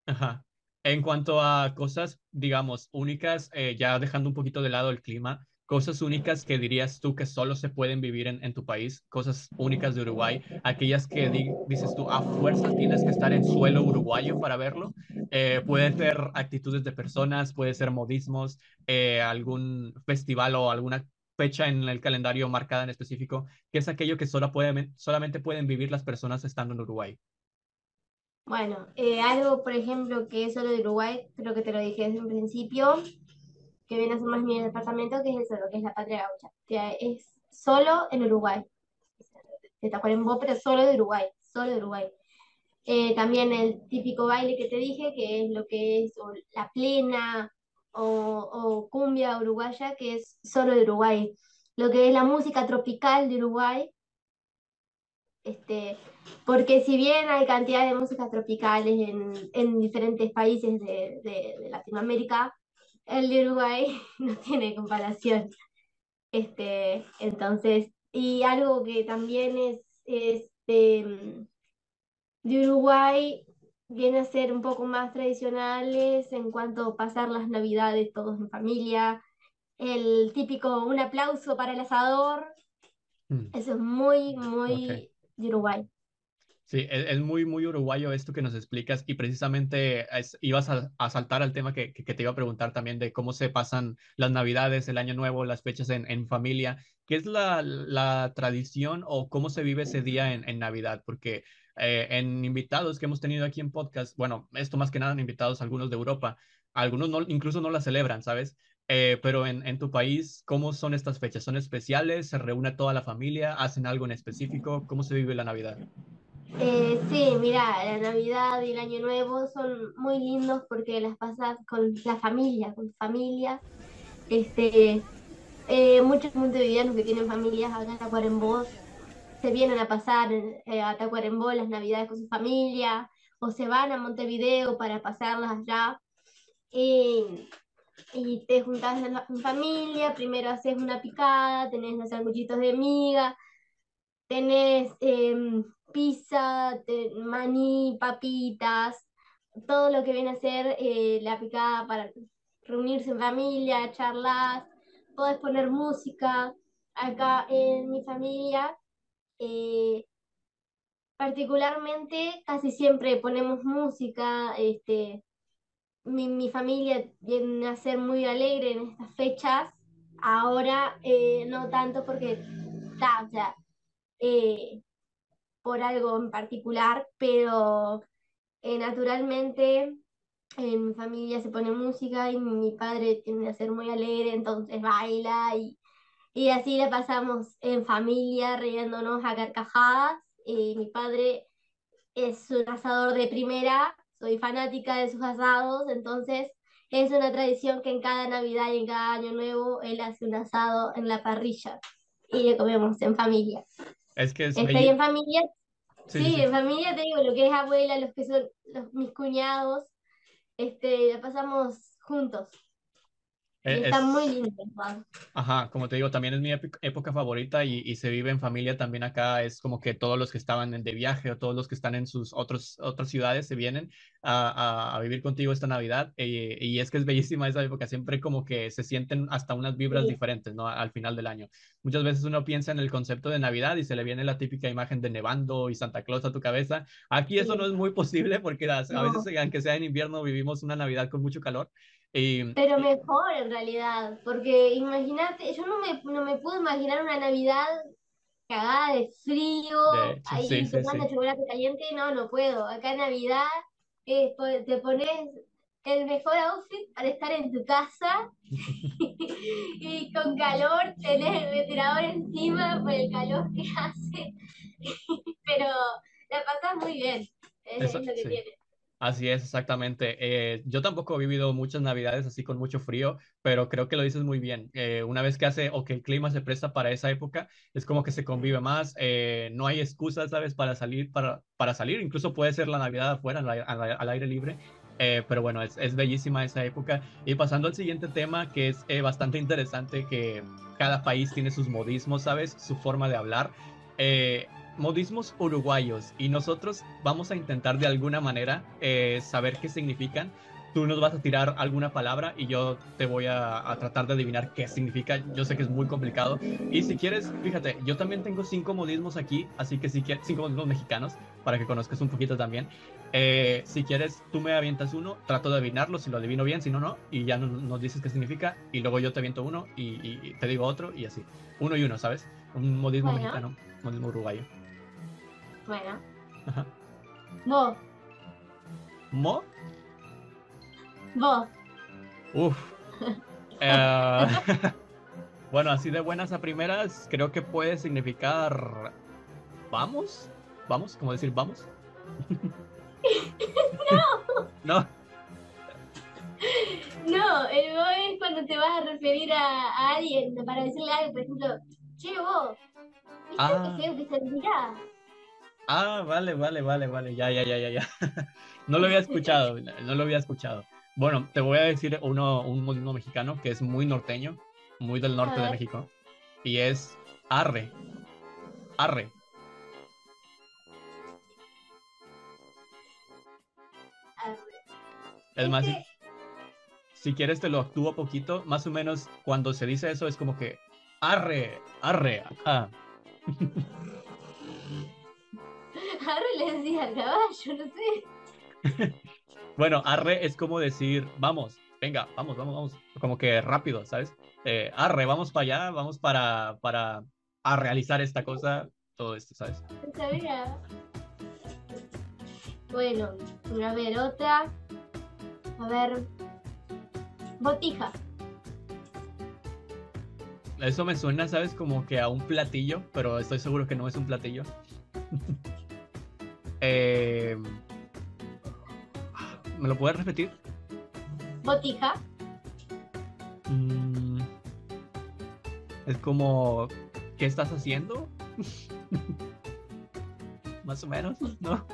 Ajá. En cuanto a cosas, digamos, únicas, eh, ya dejando un poquito de lado el clima, cosas únicas que dirías tú que solo se pueden vivir en, en tu país, cosas únicas de Uruguay, aquellas que di- dices tú, a fuerzas tienes que estar en suelo uruguayo para verlo. Eh, puede ser actitudes de personas, puede ser modismos, eh, algún festival o alguna fecha en el calendario marcada en específico, que es aquello que solo pueden, solamente pueden vivir las personas estando en Uruguay. Bueno, eh, algo, por ejemplo, que es solo de Uruguay, creo que te lo dije desde un principio, que viene a ser más mi departamento, que es eso, lo que es la patria gaucha. Que es solo en Uruguay. De Tacuarembó, pero solo de Uruguay, solo de Uruguay. Eh, también el típico baile que te dije, que es lo que es o la plena o, o cumbia uruguaya, que es solo de Uruguay. Lo que es la música tropical de Uruguay, este, porque si bien hay cantidad de músicas tropicales en, en diferentes países de, de- de Latinoamérica, el de Uruguay no tiene comparación. Este, entonces, y algo que también es, es de, de Uruguay viene a ser un poco más tradicionales en cuanto a pasar las navidades todos en familia. El típico un aplauso para el asador, Mm, eso es muy, muy de Uruguay. Sí, es, es muy, muy uruguayo esto que nos explicas y precisamente es- ibas a, a saltar al tema que, que- que te iba a preguntar también de cómo se pasan las Navidades, el Año Nuevo, las fechas en, en familia. ¿Qué es la, la tradición o cómo se vive ese día en, en Navidad? Porque eh, en invitados que hemos tenido aquí en podcast, bueno, esto más que nada en invitados, algunos de Europa, algunos no, incluso no la celebran, ¿sabes? Eh, pero en, en tu país, ¿cómo son estas fechas? ¿Son especiales? ¿Se reúne toda la familia? ¿Hacen algo en específico? ¿Cómo se vive la Navidad? Eh, sí, mira, la Navidad y el Año Nuevo son muy lindos porque las pasas con la familia, con familia. Este, eh, muchos montevideanos que tienen familias acá en Tacuarembó se vienen a pasar eh, a Tacuarembó las Navidades con su familia o se van a Montevideo para pasarlas allá. Y, y te juntás en familia, primero haces una picada, tenés los sanguchitos de miga, tenés em, pizza, maní, papitas, todo lo que viene a ser eh, la picada para reunirse en familia, charlas, podés poner música. Acá en mi familia, eh, particularmente, casi siempre ponemos música. Este, mi, mi familia viene a ser muy alegre en estas fechas. Ahora eh, no tanto porque sea, eh, por algo en particular, pero eh, naturalmente en mi familia se pone música y mi padre tiende a ser muy alegre, entonces baila y, y así la pasamos en familia, riéndonos a carcajadas. Y mi padre es un asador de primera, soy fanática de sus asados, entonces es una tradición que en cada Navidad y en cada Año Nuevo él hace un asado en la parrilla y le comemos en familia. Es que es Estoy bello. en familia Sí, sí, Sí, sí. en familia te digo, lo que es abuela, los que son los- mis cuñados, este, la pasamos juntos y E- está muy Es, lindo. Juan. ajá, como te digo, también es mi época favorita y, y se vive en familia también acá. Es como que todos los que estaban de viaje o todos los que están en sus otros, otras ciudades se vienen a, a- a vivir contigo esta Navidad. eh, y es que es bellísima esa época, siempre como que se sienten hasta unas vibras Sí, diferentes, ¿no? Al final del año. Muchas veces uno piensa en el concepto de Navidad y se le viene la típica imagen de nevando y Santa Claus a tu cabeza. Aquí eso no es muy posible porque las- a veces, aunque sea en invierno, vivimos una Navidad con mucho calor. Y, pero mejor en realidad, porque imagínate, yo no me, no me puedo imaginar una Navidad cagada de frío, De hecho, sí, ahí sí, tomando sí. chocolate caliente, no, no puedo. Acá en Navidad eh, te pones el mejor outfit para estar en tu casa y con calor tenés el ventilador encima por el calor que hace, pero la pasás muy bien, es, Eso, es lo que tiene. Así es, exactamente. Eh, yo tampoco he vivido muchas navidades así con mucho frío, pero creo que lo dices muy bien. Eh, una vez que hace o que el clima se presta para esa época, es como que se convive más. eh, no hay excusas, ¿sabes? Para salir, para, para salir. Incluso puede ser la Navidad afuera, al, al- aire libre. Pero bueno, es, es bellísima esa época. Y pasando al siguiente tema, que es bastante interesante, que cada país tiene sus modismos, ¿sabes? Su forma de hablar. Modismos uruguayos y nosotros vamos a intentar de alguna manera eh, saber qué significan. Tú nos vas a tirar alguna palabra y yo te voy a, a tratar de adivinar qué significa. Yo sé que es muy complicado. Y si quieres, fíjate, yo también tengo cinco modismos aquí, así que si quieres, cinco modismos mexicanos, para que conozcas un poquito también. Eh, si quieres, tú me avientas uno, trato de adivinarlo, si lo adivino bien, si no, no, y ya no- nos dices qué significa, y luego yo te aviento uno y, y- y te digo otro, y así. Uno y uno, ¿sabes? Un modismo Bueno. mexicano, modismo uruguayo. Bueno, Ajá. vos, Mo, vos. Uf. Eh, bueno, así de buenas a primeras, creo que puede significar vamos, vamos, como decir vamos. no. No, el vos es cuando te vas a referir a, a alguien para decirle algo, por ejemplo, che vos, ¿viste Ah. qué feo que se? Ah, vale, vale, vale, vale, ya, ya, ya, ya, ya. No lo había escuchado, no lo había escuchado. Bueno, te voy a decir uno, un modismo mexicano que es muy norteño, muy del norte de. México, y es arre, arre. Es más, si, que- si quieres te lo actúo poquito, más o menos cuando se dice eso es como que arre, arre, ajá. Ahora le decía al caballo, no sé. Bueno, arre es como decir, vamos, venga, vamos, vamos, vamos, como que rápido, ¿sabes? Eh, arre, vamos para allá, vamos para, para a realizar esta cosa, todo esto, ¿sabes? Sabía. Bueno, a ver, otra. A ver. Botija. Eso me suena, ¿sabes? Como que a un platillo, pero estoy seguro que no es un platillo. Eh, ¿Me lo puedes repetir? Botija. Mm, es como, ¿qué estás haciendo? Más o menos, ¿no?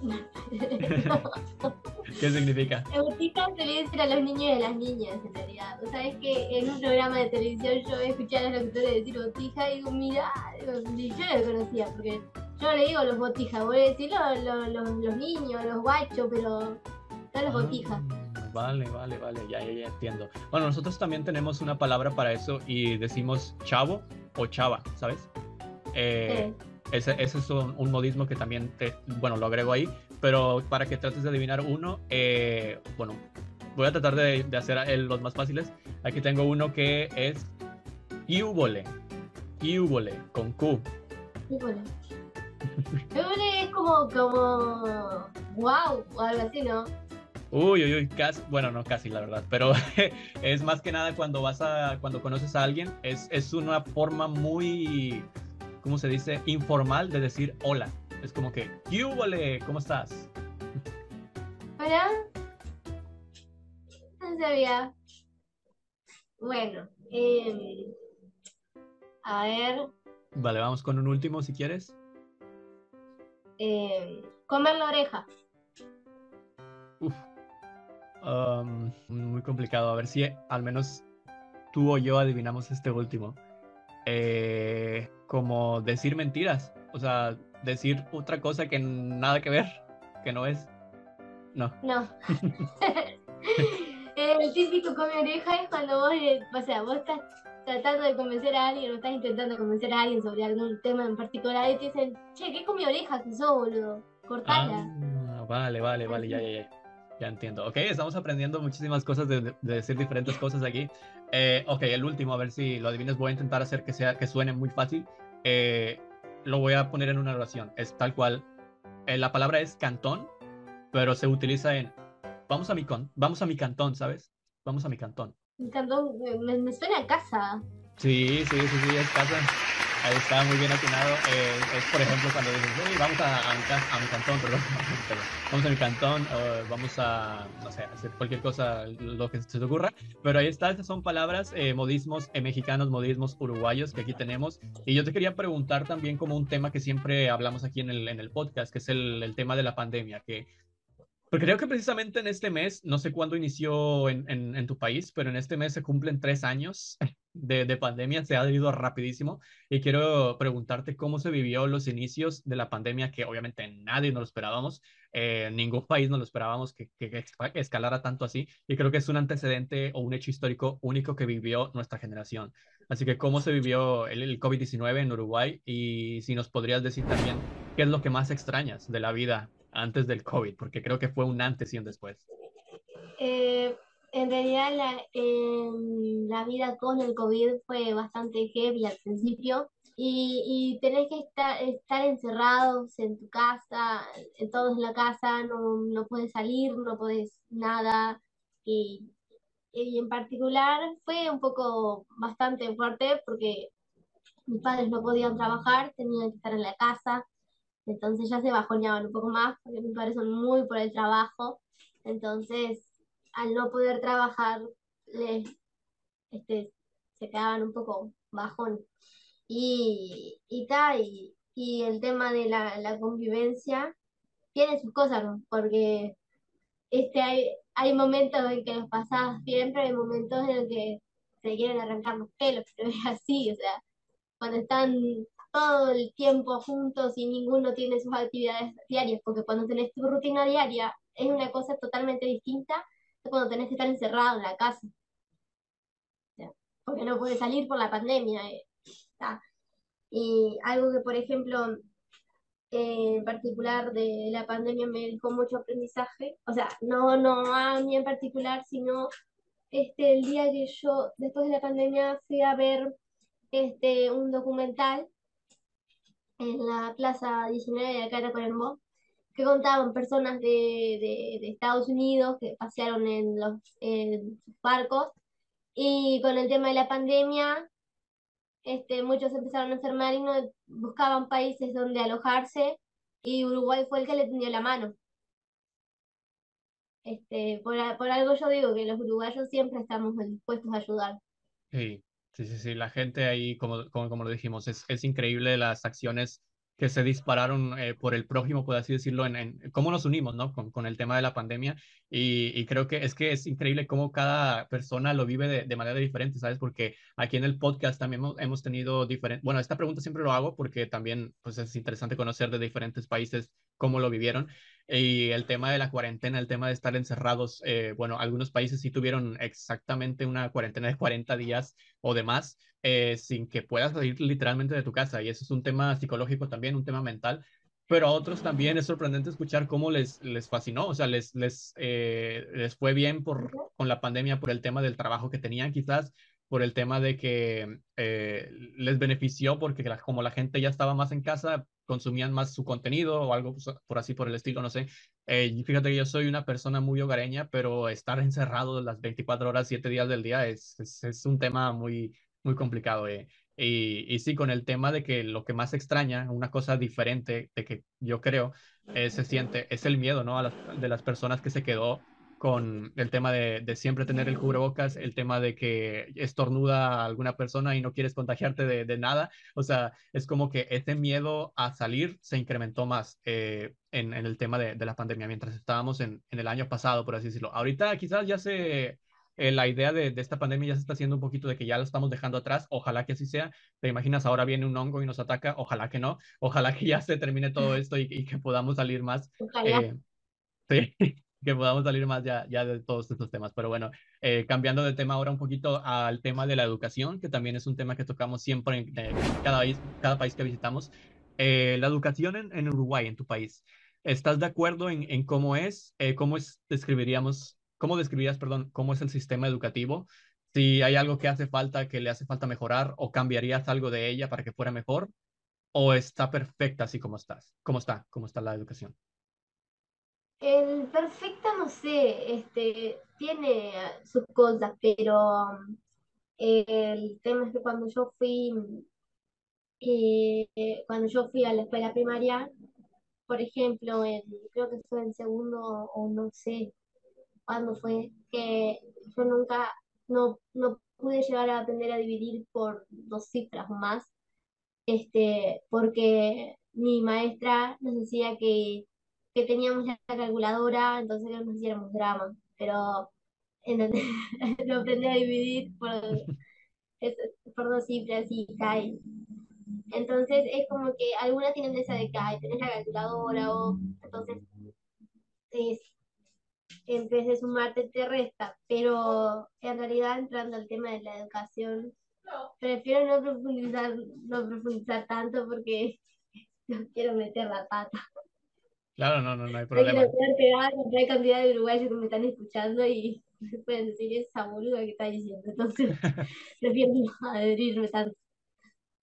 ¿Qué significa? Botija se le dice a los niños y a las niñas, en realidad. Vos sabés que en un programa de televisión yo escuché a los locutores decir botija y digo, mira, yo no lo conocía, porque yo le digo los botijas, voy a decir los, los, los, los niños, los guachos, pero no los botijas. Ah, Vale, vale, vale, ya, ya, ya entiendo. Bueno, nosotros también tenemos una palabra para eso y decimos chavo o chava, ¿sabes? Eh, Sí. ese, ese es un, un modismo que también, te, bueno, lo agrego ahí, pero para que trates de adivinar uno, eh, bueno, voy a tratar de, de hacer el- los más fáciles. Aquí tengo uno que es Iubole, Iubole, con Q. Híjole. Es como, como, wow, o algo así, ¿no? Uy, uy, uy, casi, bueno, no casi, la verdad, pero es más que nada cuando vas a, cuando conoces a alguien, es, es una forma muy, ¿cómo se dice? Informal de decir hola. Es como que, ¿qué húbole? ¿Cómo estás? ¿Para? No sabía. Bueno, eh, a ver, Vale, vamos con un último si quieres. Eh, comer la oreja. Uf. Um, muy complicado. A ver si al menos tú o yo adivinamos este último. Eh, como decir mentiras. O sea, decir otra cosa que nada que ver, que no es. No. No. El típico come oreja es cuando vos, le- o sea, vos estás tratando de convencer a alguien o estás intentando convencer a alguien sobre algún tema en particular y te dicen, che, ¿qué come oreja que sos, boludo? Cortala. Ah, vale, vale, vale, ya, ya, ya. Ya entiendo. Ok, estamos aprendiendo muchísimas cosas de, de decir diferentes cosas aquí. Eh, ok, el último, a ver si lo adivinas. Voy a intentar hacer que, sea, que suene muy fácil. Eh, lo voy a poner en una oración. Es tal cual. Eh, la palabra es cantón, pero se utiliza en vamos a mi, con, vamos a mi cantón, ¿sabes? Vamos a mi cantón. Me encantó, me, me suena a casa. Sí, sí, sí, sí, es casa. Ahí está, muy bien atinado. Eh, es, por ejemplo, cuando dices, vamos a, mi, cantón, perdón, vamos a mi cantón, o vamos a, no sé, hacer cualquier cosa, lo que se te ocurra. Pero ahí está, esas son palabras, eh, modismos eh, mexicanos, modismos uruguayos que aquí tenemos. Y yo te quería preguntar también como un tema que siempre hablamos aquí en el, en el podcast, que es el, el tema de la pandemia, que porque creo que precisamente en este mes, no sé cuándo inició en, en, en, tu país, pero en este mes se cumplen tres años de, de, pandemia, se ha ido rapidísimo. Y quiero preguntarte cómo se vivió los inicios de la pandemia, que obviamente nadie nos lo esperábamos, eh, ningún país nos lo esperábamos que, que, escalara tanto así. Y creo que es un antecedente o un hecho histórico único que vivió nuestra generación. Así que, ¿cómo se vivió el, el COVID-19 en Uruguay? Y si nos podrías decir también qué es lo que más extrañas de la vida antes del COVID? Porque creo que fue un antes y un después. Eh, en realidad la, la, vida con el COVID fue bastante heavy al principio y, y tenés que estar, estar encerrados en tu casa, todos en la casa, no, no puedes salir, no puedes nada y, y en particular fue un poco bastante fuerte porque mis padres no podían trabajar, tenían que estar en la casa entonces ya se bajoneaban un poco más, porque mis padres son muy por el trabajo, entonces al no poder trabajar, les, este, se quedaban un poco bajón. Y, y, y, y el tema de la, la convivencia tiene sus cosas, porque este, hay, hay momentos en que los pasás bien, pero hay momentos en que se quieren arrancar los pelos, pero es así, o sea, cuando están todo el tiempo juntos y ninguno tiene sus actividades diarias, porque cuando tenés tu rutina diaria es una cosa totalmente distinta de cuando tenés que estar encerrado en la casa. porque no puedes salir por la pandemia. Eh, y algo que, por ejemplo, en particular de la pandemia me dejó mucho aprendizaje, o sea, no, no a mí en particular, sino este, el día que yo, después de la pandemia, fui a ver este, un documental en la Plaza 19 de acá de Coronel que contaban personas de, de, de, Estados Unidos que pasearon en los en barcos y con el tema de la pandemia este, muchos empezaron a enfermar y no buscaban países donde alojarse y Uruguay fue el que le tendió la mano. Este, por, por algo yo digo que los uruguayos siempre estamos dispuestos a ayudar. Sí, Sí, sí, sí, la gente ahí, como, como, como lo dijimos, es, es increíble las acciones que se dispararon eh, por el prójimo, por así decirlo, en, en, cómo nos unimos, ¿no? Con, con el tema de la pandemia. Y, y, creo que es que es increíble cómo cada persona lo vive de, de manera diferente, ¿sabes? Porque aquí en el podcast también hemos, hemos tenido diferentes, bueno, esta pregunta siempre lo hago porque también pues es interesante conocer de diferentes países cómo lo vivieron. Y el tema de la cuarentena, el tema de estar encerrados, eh, bueno, algunos países sí tuvieron exactamente una cuarentena de 40 días o demás, eh, sin que puedas salir literalmente de tu casa. Y eso es un tema psicológico también, un tema mental. Pero a otros también es sorprendente escuchar cómo les, les fascinó, o sea, les, les, eh, les fue bien por, con la pandemia por el tema del trabajo que tenían quizás, por el tema de que eh, les benefició porque como la gente ya estaba más en casa, consumían más su contenido o algo pues, por así por el estilo, no sé. Eh, fíjate que yo soy una persona muy hogareña, pero estar encerrado las 24 horas, 7 días del día es, es, un tema muy, muy complicado. Eh. Y, y, sí, con el tema de que lo que más extraña, una cosa diferente de que yo creo, se siente, es el miedo, ¿no? A las, de las personas que se quedó con el tema de, de, siempre tener el cubrebocas, el tema de que estornuda a alguna persona y no quieres contagiarte de, de nada. O sea, es como que ese miedo a salir se incrementó más eh, en, en, el tema de, de, la pandemia, mientras estábamos en, en, el año pasado, por así decirlo. Ahorita quizás ya se... Eh, la idea de, esta pandemia ya se está haciendo un poquito de que ya lo estamos dejando atrás, ojalá que así sea. Te imaginas, ahora viene un hongo y nos ataca, ojalá que no, ojalá que ya se termine todo esto y, y que podamos salir más. Eh, sí, que podamos salir más ya, ya de todos estos temas. Pero bueno, eh, cambiando de tema ahora un poquito al tema de la educación, que también es un tema que tocamos siempre en, cada, país, cada país que visitamos. Eh, la educación en, en, Uruguay, en tu país, ¿estás de acuerdo en, en cómo es? Eh, ¿Cómo es, describiríamos, cómo describirías, perdón, cómo es el sistema educativo? Si hay algo que hace falta, que le hace falta mejorar, o cambiarías algo de ella para que fuera mejor, o está perfecta así como estás, cómo está, cómo está la educación. El perfecta, no sé, este, tiene sus cosas, pero el tema es que cuando yo fui eh, cuando yo fui a la escuela primaria, por ejemplo, en, creo que fue en segundo o no sé cuándo fue, que yo nunca, no, no pude llegar a aprender a dividir por dos cifras o más, este, porque mi maestra nos decía que, que teníamos la calculadora, entonces no nos hiciéramos drama, pero lo aprendí a dividir por, por dos cifras y cae. Entonces es como que algunas tienen esa de ay, tenés la calculadora o entonces es, en sumarte te resta, pero en realidad entrando al tema de la educación, prefiero no profundizar, no profundizar tanto porque no quiero meter la pata. Claro, no, no, no hay problema. con la cantidad de uruguayos que me están escuchando y pueden decir esa boluda que está diciendo. Entonces, prefiero adherirme tanto.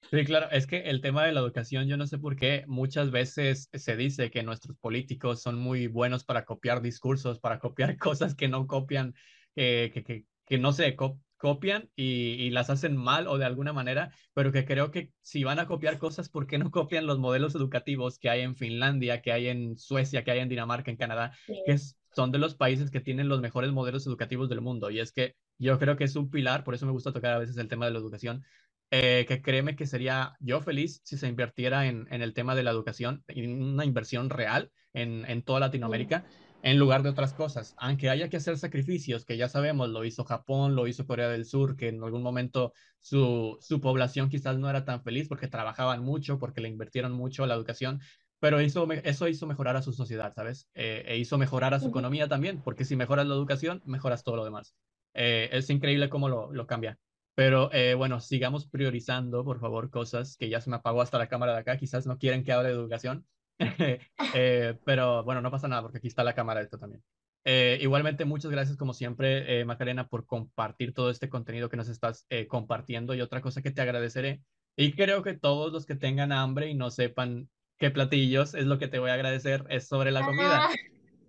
Sí, claro, es que el tema de la educación, yo no sé por qué muchas veces se dice que nuestros políticos son muy buenos para copiar discursos, para copiar cosas que no copian, que, que, que, que no se co- copian y, y las hacen mal o de alguna manera, pero que creo que si van a copiar cosas, ¿por qué no copian los modelos educativos que hay en Finlandia, que hay en Suecia, que hay en Dinamarca, en Canadá, que es- son de los países que tienen los mejores modelos educativos del mundo? Y es que yo creo que es un pilar, por eso me gusta tocar a veces el tema de la educación eh, que créeme que sería yo feliz si se invirtiera en, en el tema de la educación, en una inversión real en, en toda Sí. En lugar de otras cosas. Aunque haya que hacer sacrificios, que ya sabemos, lo hizo Japón, lo hizo Corea del Sur, que en algún momento su, su población quizás no era tan feliz porque trabajaban mucho, porque le invirtieron mucho a la educación. Pero hizo, eso hizo mejorar a su sociedad, ¿sabes? Eh, e hizo mejorar a su economía también, porque si mejoras la educación, mejoras todo lo demás. Eh, es increíble cómo lo, lo cambia. Pero eh, bueno, sigamos priorizando, por favor, cosas que ya se me apagó hasta la cámara de acá. Quizás no quieren que hable de educación. Eh, pero bueno, no pasa nada porque aquí está la cámara de esto también. Eh, igualmente, muchas gracias como siempre, eh, Macarena, por compartir todo este contenido que nos estás eh, compartiendo. Y otra cosa que te agradeceré, y creo que todos los que tengan hambre y no sepan qué platillos es lo que te voy a agradecer, es sobre la comida.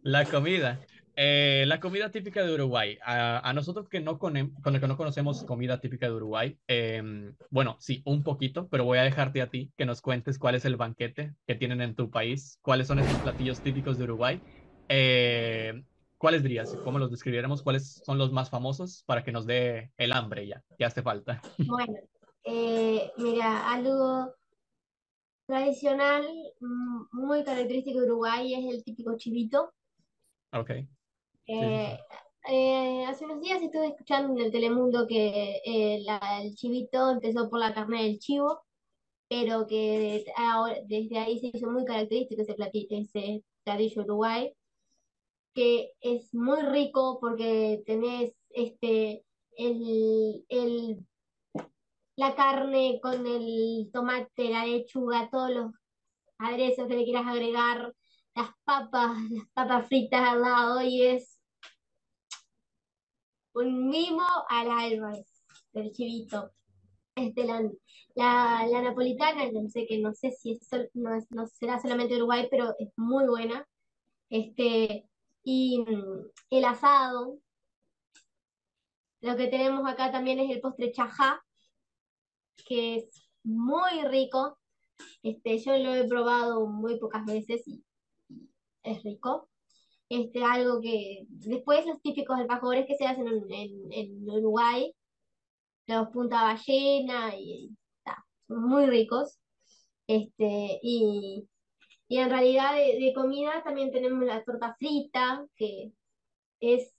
La comida. Eh, la comida típica de Uruguay. A, a nosotros que no, conem- con el que no conocemos comida típica de Uruguay, em, bueno, sí, un poquito, pero voy a dejarte a ti que nos cuentes cuál es el banquete que tienen en tu país, cuáles son esos platillos típicos de Uruguay. Eh, ¿cuáles dirías? ¿Cómo los describiéramos? ¿Cuáles son los más famosos para que nos dé el hambre ya? Ya hace falta. bueno, eh, mira, algo tradicional, mm, muy característico de Uruguay es el típico chivito. Ok, Eh, eh, hace unos días estuve escuchando en el Telemundo que eh, el chivito empezó por la carne del chivo, pero que ahora, desde ahí se hizo muy característico ese platillo, ese platillo Uruguay, que es muy rico porque tenés este el, el la carne con el tomate, la lechuga, todos los aderezos que le quieras agregar, las papas, las papas fritas al lado y es un mimo al alma del chivito. Este, la, la, la napolitana, no sé que no sé si es no, no será solamente Uruguay, pero es muy buena. Este, y mm, el asado, lo que tenemos acá también es el postre chajá, que es muy rico. Este, yo lo he probado muy pocas veces y es rico. Este, algo que después los típicos alfajores que se hacen en, en- en Uruguay, los punta ballena y ta, son muy ricos. Este, y, y en realidad de, comida también tenemos la torta frita, que es,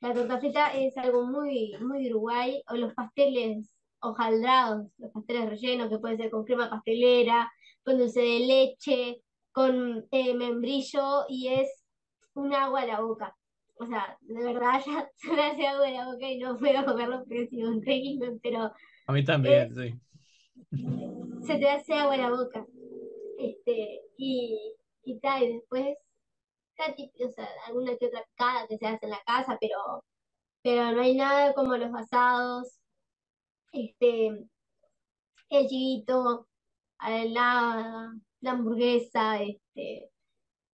la torta frita es algo muy, muy Uruguay, o los pasteles hojaldrados, los pasteles rellenos, que pueden ser con crema pastelera, con dulce de leche, con eh, membrillo, y es un agua a la boca. O sea, de verdad ya se me hace agua a la boca y no puedo comerlo porque si un régimen, pero A mí también, sí. se te hace agua a la boca. Este, y, y tal, y después, o sea, alguna que otra picada que se hace en la casa, pero, pero no hay nada como los asados, este, el chivito, la, la hamburguesa, este,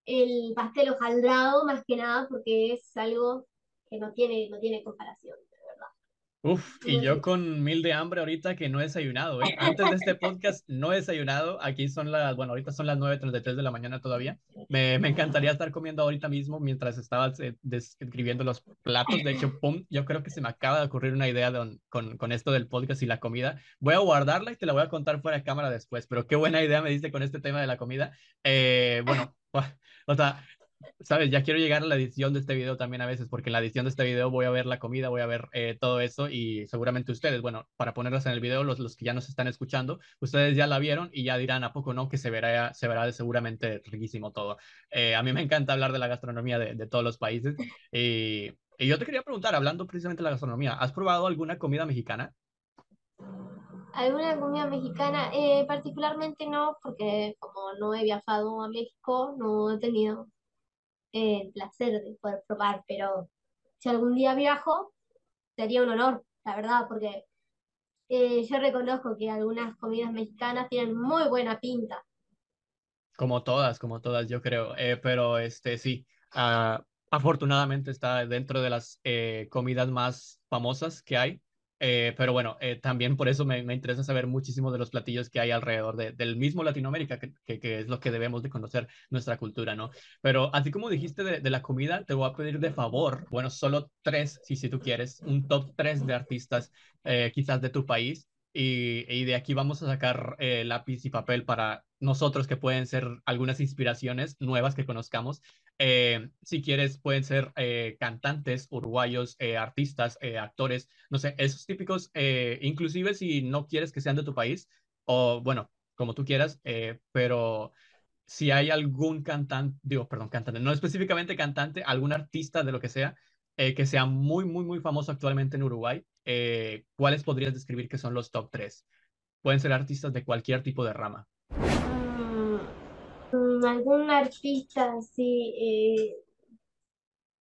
el pastel hojaldrado, más que nada, porque es algo que no tiene, no tiene comparación, de verdad. Uf, y yo con mil de hambre ahorita que no he desayunado, ¿eh? Antes de este podcast no he desayunado. Aquí son las, bueno, ahorita son las 9.33 de la mañana todavía. Me, me encantaría estar comiendo ahorita mismo mientras estaba eh, describiendo los platos. De hecho, pum, yo creo que se me acaba de ocurrir una idea con, con esto del podcast y la comida. Voy a guardarla y te la voy a contar fuera de cámara después, pero qué buena idea me diste con este tema de la comida. Eh, bueno, o sea, sabes, ya quiero llegar a la edición de este video también a veces, porque en la edición de este video voy a ver la comida, voy a ver eh, todo eso y seguramente ustedes, bueno, para ponerlas en el video, los, los que ya nos están escuchando, ustedes ya la vieron y ya dirán a poco no que se verá, se verá seguramente riquísimo todo. Eh, a mí me encanta hablar de la gastronomía de, de todos los países y, y, yo te quería preguntar, hablando precisamente de la gastronomía, ¿has probado alguna comida mexicana? ¿Alguna comida mexicana? Eh, particularmente no, porque como no he viajado a México, no he tenido el placer de poder probar, pero si algún día viajo, sería un honor, la verdad, porque eh, yo reconozco que algunas comidas mexicanas tienen muy buena pinta. Como todas, como todas, yo creo, eh, pero este sí, uh, afortunadamente está dentro de las eh, comidas más famosas que hay. Eh, pero bueno, eh, también por eso me, me, interesa saber muchísimo de los platillos que hay alrededor de, del mismo Latinoamérica, que, que, que, es lo que debemos de conocer nuestra cultura, ¿no? Pero así como dijiste de, de, la comida, te voy a pedir de favor, bueno, solo tres, si, si tú quieres, un top tres de artistas eh, quizás de tu país y, y, de aquí vamos a sacar eh, lápiz y papel para nosotros que pueden ser algunas inspiraciones nuevas que conozcamos. Eh, si quieres, pueden ser eh, cantantes uruguayos, eh, artistas, eh, actores, no sé, esos típicos, eh, inclusive si no quieres que sean de tu país, o bueno, como tú quieras, eh, pero si hay algún cantante, digo, perdón, cantante, no específicamente cantante, algún artista de lo que sea, que sea muy, muy, muy famoso actualmente en Uruguay, ¿cuáles podrías describir que son los top 3? Pueden ser artistas de cualquier tipo de rama. Algún artista, sí, eh,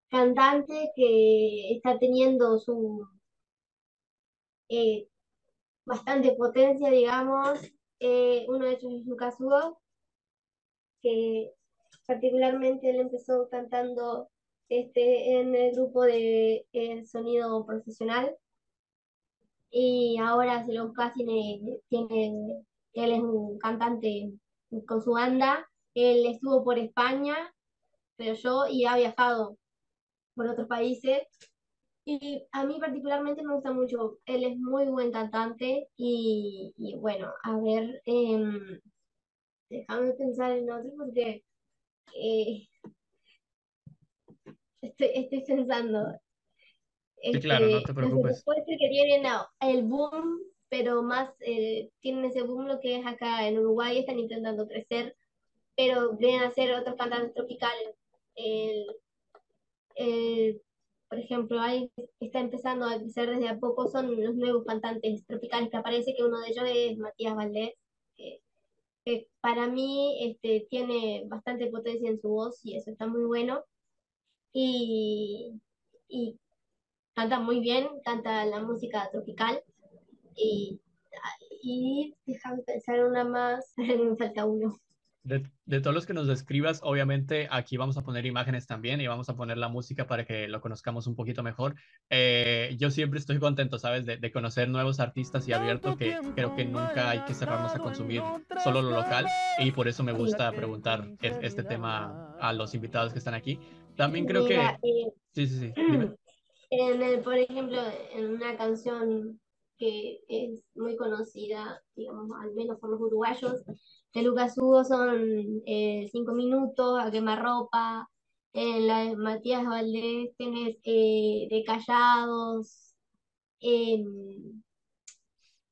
cantante que está teniendo su eh, bastante potencia, digamos. Eh, uno de ellos es Lucas Hugo, que particularmente él empezó cantando este, en el grupo de sonido profesional y ahora se lo casi tiene, él es un cantante con su banda, él estuvo por España, pero yo y ha viajado por otros países y a mí particularmente me gusta mucho, él es muy buen cantante y, y bueno, a ver, eh, déjame pensar en otro porque eh, estoy, estoy pensando. Sí, claro, no te Este, preocupes. puede ser que tienen el boom, pero más eh, tienen ese boom lo que es acá en Uruguay, están intentando crecer, pero vienen a ser otros cantantes tropicales. El, el- por ejemplo, hay, está empezando a crecer desde a poco, son los nuevos cantantes tropicales que aparece, que uno de ellos es Matías Valdés, que, que para mí este, tiene bastante potencia en su voz y eso está muy bueno. Y, y canta muy bien, canta la música tropical y, y déjame pensar una más, me falta uno. De, de, todos los que nos describas, obviamente aquí vamos a poner imágenes también y vamos a poner la música para que lo conozcamos un poquito mejor. Eh, yo siempre estoy contento, ¿sabes? De, de, conocer nuevos artistas y abierto que creo que nunca hay que cerrarnos a consumir solo lo local y por eso me gusta preguntar este tema a los invitados que están aquí. También creo Mira, que... Eh, sí, sí, sí. Dime. En el, por ejemplo, en una canción que es muy conocida, digamos, al menos por los uruguayos, de Lucas Hugo son eh, Cinco Minutos, A Quemarropa, en la de Matías Valdés tenés eh, De Callados, eh,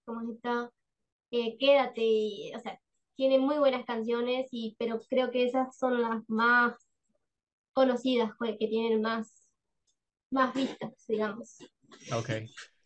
¿cómo está? Eh, Quédate, o sea, tiene muy buenas canciones, y, pero creo que esas son las más conocidas, que tienen más, más vistas, digamos. Ok,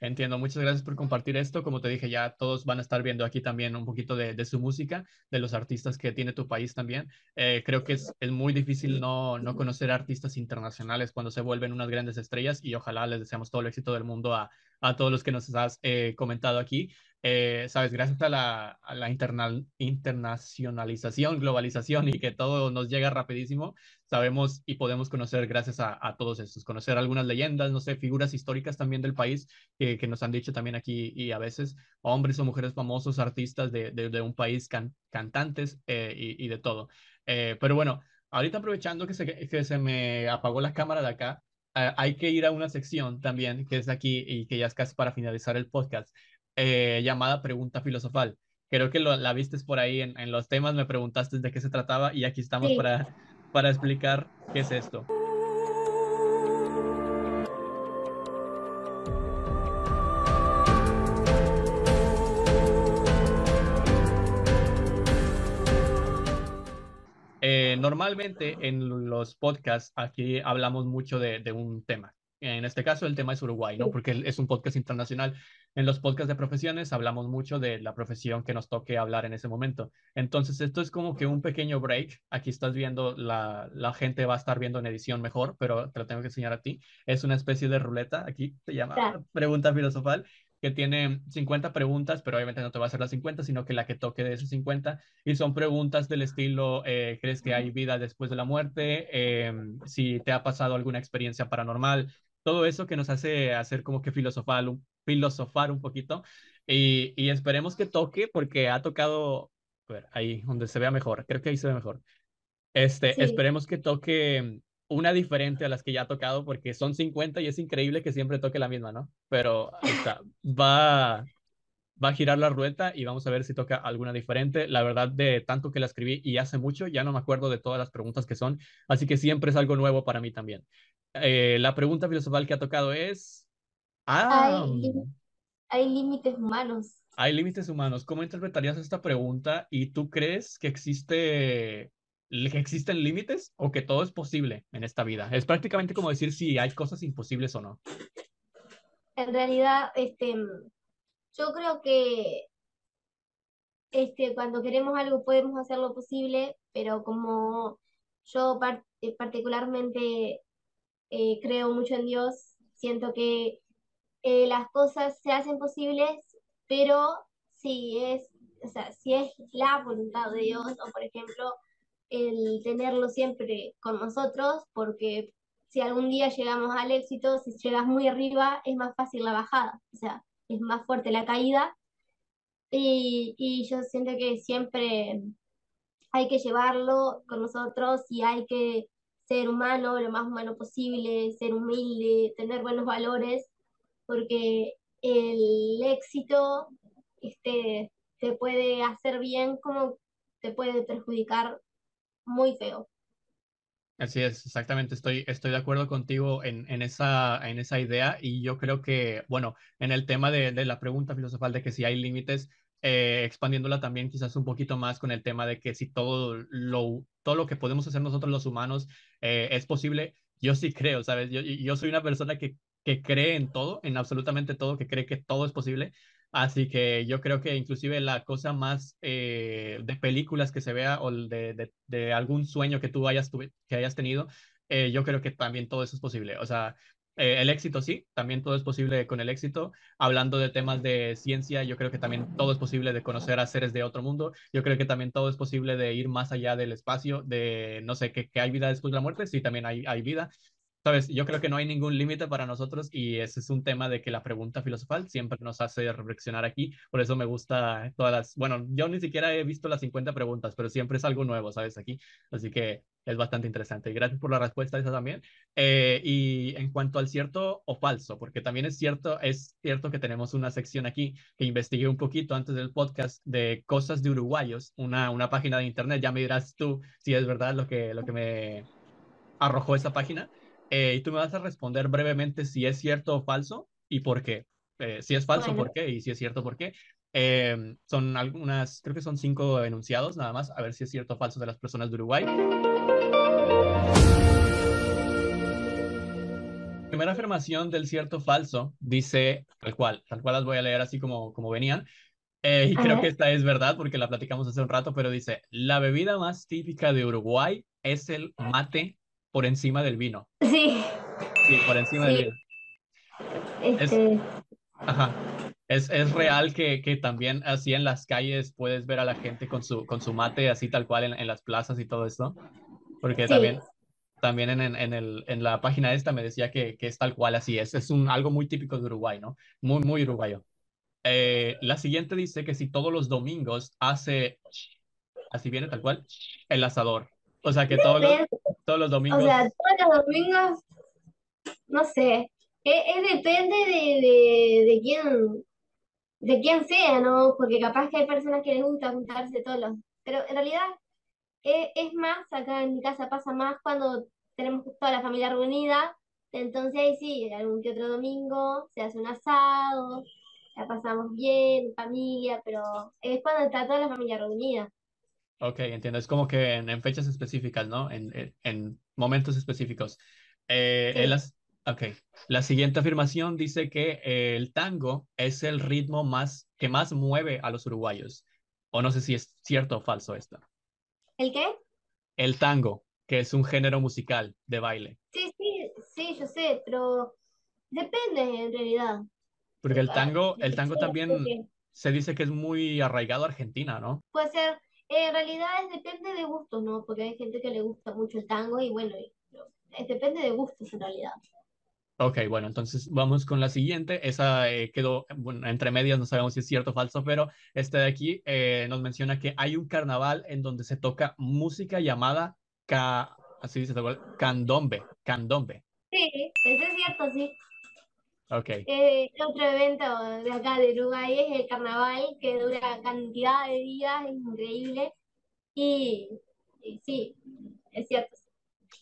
entiendo. Muchas gracias por compartir esto. Como te dije, ya todos van a estar viendo aquí también un poquito de, de su música, de los artistas que tiene tu país también. Eh, creo que es, es, muy difícil no, no conocer artistas internacionales cuando se vuelven unas grandes estrellas y ojalá les deseamos todo el éxito del mundo a, a todos los que nos has eh, comentado aquí. Eh, sabes, gracias a la, a la internacionalización, globalización y que todo nos llega rapidísimo, sabemos y podemos conocer gracias a, a todos estos, conocer algunas leyendas, no sé, figuras históricas también del país que, que nos han dicho también aquí y a veces hombres o mujeres famosos, artistas de, de, de un país, can, cantantes eh, y, y, de todo. Eh, pero bueno, ahorita aprovechando que se, que se me apagó la cámara de acá, Uh, hay que ir a una sección también que es aquí y que ya es casi para finalizar el podcast, eh, llamada Pregunta Filosofal. Creo que lo, la viste por ahí en, en, los temas, me preguntaste de qué se trataba y aquí estamos sí. para, para explicar qué es esto. Eh, normalmente en los podcasts aquí hablamos mucho de, de, un tema. En este caso el tema es Uruguay, ¿no? Porque es un podcast internacional. En los podcasts de profesiones hablamos mucho de la profesión que nos toque hablar en ese momento. Entonces esto es como que un pequeño break. Aquí estás viendo, la, la gente va a estar viendo en edición mejor, pero te lo tengo que enseñar a ti. Es una especie de ruleta. Aquí se llama pregunta filosofal que tiene 50 preguntas, pero obviamente no te va a hacer las 50, sino que la que toque de esas 50. Y son preguntas del estilo, eh, ¿crees que hay vida después de la muerte? Eh, si te ha pasado alguna experiencia paranormal, todo eso que nos hace hacer como que filosofar, un, filosofar un poquito. Y, y, esperemos que toque, porque ha tocado, a ver, ahí donde se vea mejor, creo que ahí se ve mejor. Este, sí. Esperemos que toque una diferente a las que ya ha tocado, porque son 50 y es increíble que siempre toque la misma, ¿no? Pero está, va, va a girar la rueda y vamos a ver si toca alguna diferente. La verdad, de tanto que la escribí y hace mucho, ya no me acuerdo de todas las preguntas que son, así que siempre es algo nuevo para mí también. Eh, la pregunta filosofal que ha tocado es... Ah, hay, hay límites humanos. Hay límites humanos. ¿Cómo interpretarías esta pregunta? ¿Y tú crees que existe que existen límites o que todo es posible en esta vida. Es prácticamente como decir si hay cosas imposibles o no. En realidad, este, yo creo que este, cuando queremos algo podemos hacerlo posible, pero como yo part particularmente eh, creo mucho en Dios, siento que eh, las cosas se hacen posibles, pero si es, o sea, si es la voluntad de Dios, o por ejemplo, el tenerlo siempre con nosotros, porque si algún día llegamos al éxito, si llegas muy arriba, es más fácil la bajada, o sea, es más fuerte la caída. Y, y yo siento que siempre hay que llevarlo con nosotros y hay que ser humano, lo más humano posible, ser humilde, tener buenos valores, porque el éxito este, te puede hacer bien como te puede perjudicar muy feo. Así es, exactamente. Estoy, estoy de acuerdo contigo en, en, esa, en esa idea y yo creo que, bueno, en el tema de, de la pregunta filosofal de que si hay límites, eh, expandiéndola también quizás un poquito más con el tema de que si todo lo, todo lo que podemos hacer nosotros los humanos eh, es posible, yo sí creo, ¿sabes? Yo, soy una persona que, que cree en todo, en absolutamente todo, que cree que todo es posible. Así que yo creo que inclusive la cosa más eh, de películas que se vea o de, de, algún sueño que tú hayas, que hayas tenido, eh, yo creo que también todo eso es posible. O sea, eh, el éxito sí, también todo es posible con el éxito. Hablando de temas de ciencia, yo creo que también todo es posible de conocer a seres de otro mundo. Yo creo que también todo es posible de ir más allá del espacio, de no sé, que, que hay vida después de la muerte. Sí, también hay, hay vida. Sabes, yo creo que no hay ningún límite para nosotros y ese es un tema de que la pregunta filosofal siempre nos hace reflexionar aquí. Por eso me gusta todas las, bueno, yo ni siquiera he visto las 50 preguntas, pero siempre es algo nuevo, ¿sabes? Aquí. Así que es bastante interesante. Gracias por la respuesta esa también. Eh, y en cuanto al cierto o falso, porque también es cierto, es cierto que tenemos una sección aquí que investigué un poquito antes del podcast de cosas de uruguayos, una, una página de internet. Ya me dirás tú si es verdad lo que, lo que me arrojó esa página. Eh, y tú me vas a responder brevemente si es cierto o falso y por qué. Eh, si es falso, bueno. ¿por qué? Y si es cierto, ¿por qué? Eh, son algunas, creo que son cinco enunciados nada más, a ver si es cierto o falso de las personas de Uruguay. Primera afirmación del cierto falso dice tal cual, tal cual las voy a leer así como, como venían. Eh, y creo que esta es verdad porque la platicamos hace un rato, pero dice, la bebida más típica de Uruguay es el mate por encima del vino. Sí. Sí, por encima sí. del vino. Este... Es, ajá. Es, es real que, que, también así en las calles puedes ver a la gente con su, con su mate así tal cual en, en las plazas y todo esto. Porque también, también en, en, el, en la página esta me decía que, que es tal cual así es. Es un, algo muy típico de Uruguay, ¿no? Muy, muy uruguayo. Eh, la siguiente dice que si todos los domingos hace, así viene tal cual, el asador. O sea que todos los, todos los domingos. O sea, todos los domingos, no sé. Es, depende de, de, de quién de quién sea, ¿no? Porque capaz que hay personas que les gusta juntarse todos los... Pero en realidad es, es más, acá en mi casa pasa más cuando tenemos toda la familia reunida, entonces ahí sí, algún que otro domingo se hace un asado, la pasamos bien, familia, pero es cuando está toda la familia reunida. Ok, entiendo. Es como que en, fechas específicas, ¿no? En, en, momentos específicos. Eh, las, ok. La siguiente afirmación dice que eh, el tango es el ritmo más que más mueve a los uruguayos. O no sé si es cierto o falso esto. ¿El qué? El tango, que es un género musical de baile. Sí, sí, sí, yo sé, pero depende en realidad. Porque el tango, el tango también se dice que es muy arraigado a Argentina, ¿no? Puede ser, en realidad depende de gustos, ¿no? Porque hay gente que le gusta mucho el tango y bueno, depende de gustos en realidad. Ok, bueno, entonces vamos con la siguiente. Esa eh, quedó bueno, entre medias, no sabemos si es cierto o falso, pero este de aquí eh, nos menciona que hay un carnaval en donde se toca música llamada ca... así dice, candombe, candombe. Sí, eso es cierto, sí. Ok. Eh, otro evento de acá de Uruguay es el carnaval que dura cantidad de días, es increíble. Y, sí, es cierto.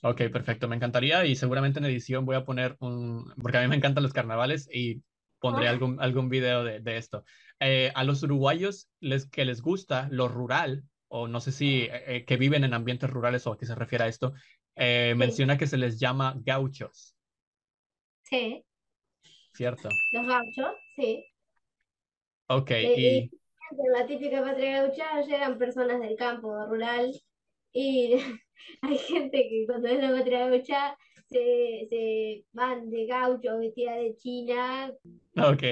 Ok, perfecto. Me encantaría y seguramente en edición voy a poner un, porque a mí me encantan los carnavales y pondré ah. algún, algún video de, de esto. Eh, a los uruguayos les, que les gusta lo rural, o no sé si eh, que viven en ambientes rurales o a qué se refiere a esto, menciona que se les llama gauchos. Sí. ¿cierto? Los gauchos, sí. Ok, eh, y... En la típica patria gaucha llegan personas del campo rural y hay gente que cuando es la patria gaucha se, se van de gaucho vestida de china. Ok,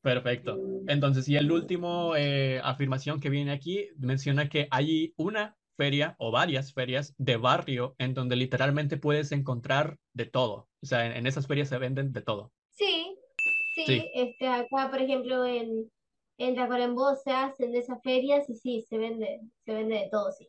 perfecto. Entonces, y el último eh, afirmación que viene aquí menciona que hay una feria o varias ferias de barrio en donde literalmente puedes encontrar de todo. O sea, en, en esas ferias se venden de todo. Sí, Sí, este, acá, por ejemplo, en, en Tacuarembó se hacen de esas ferias y sí, se vende, se vende de todo, sí.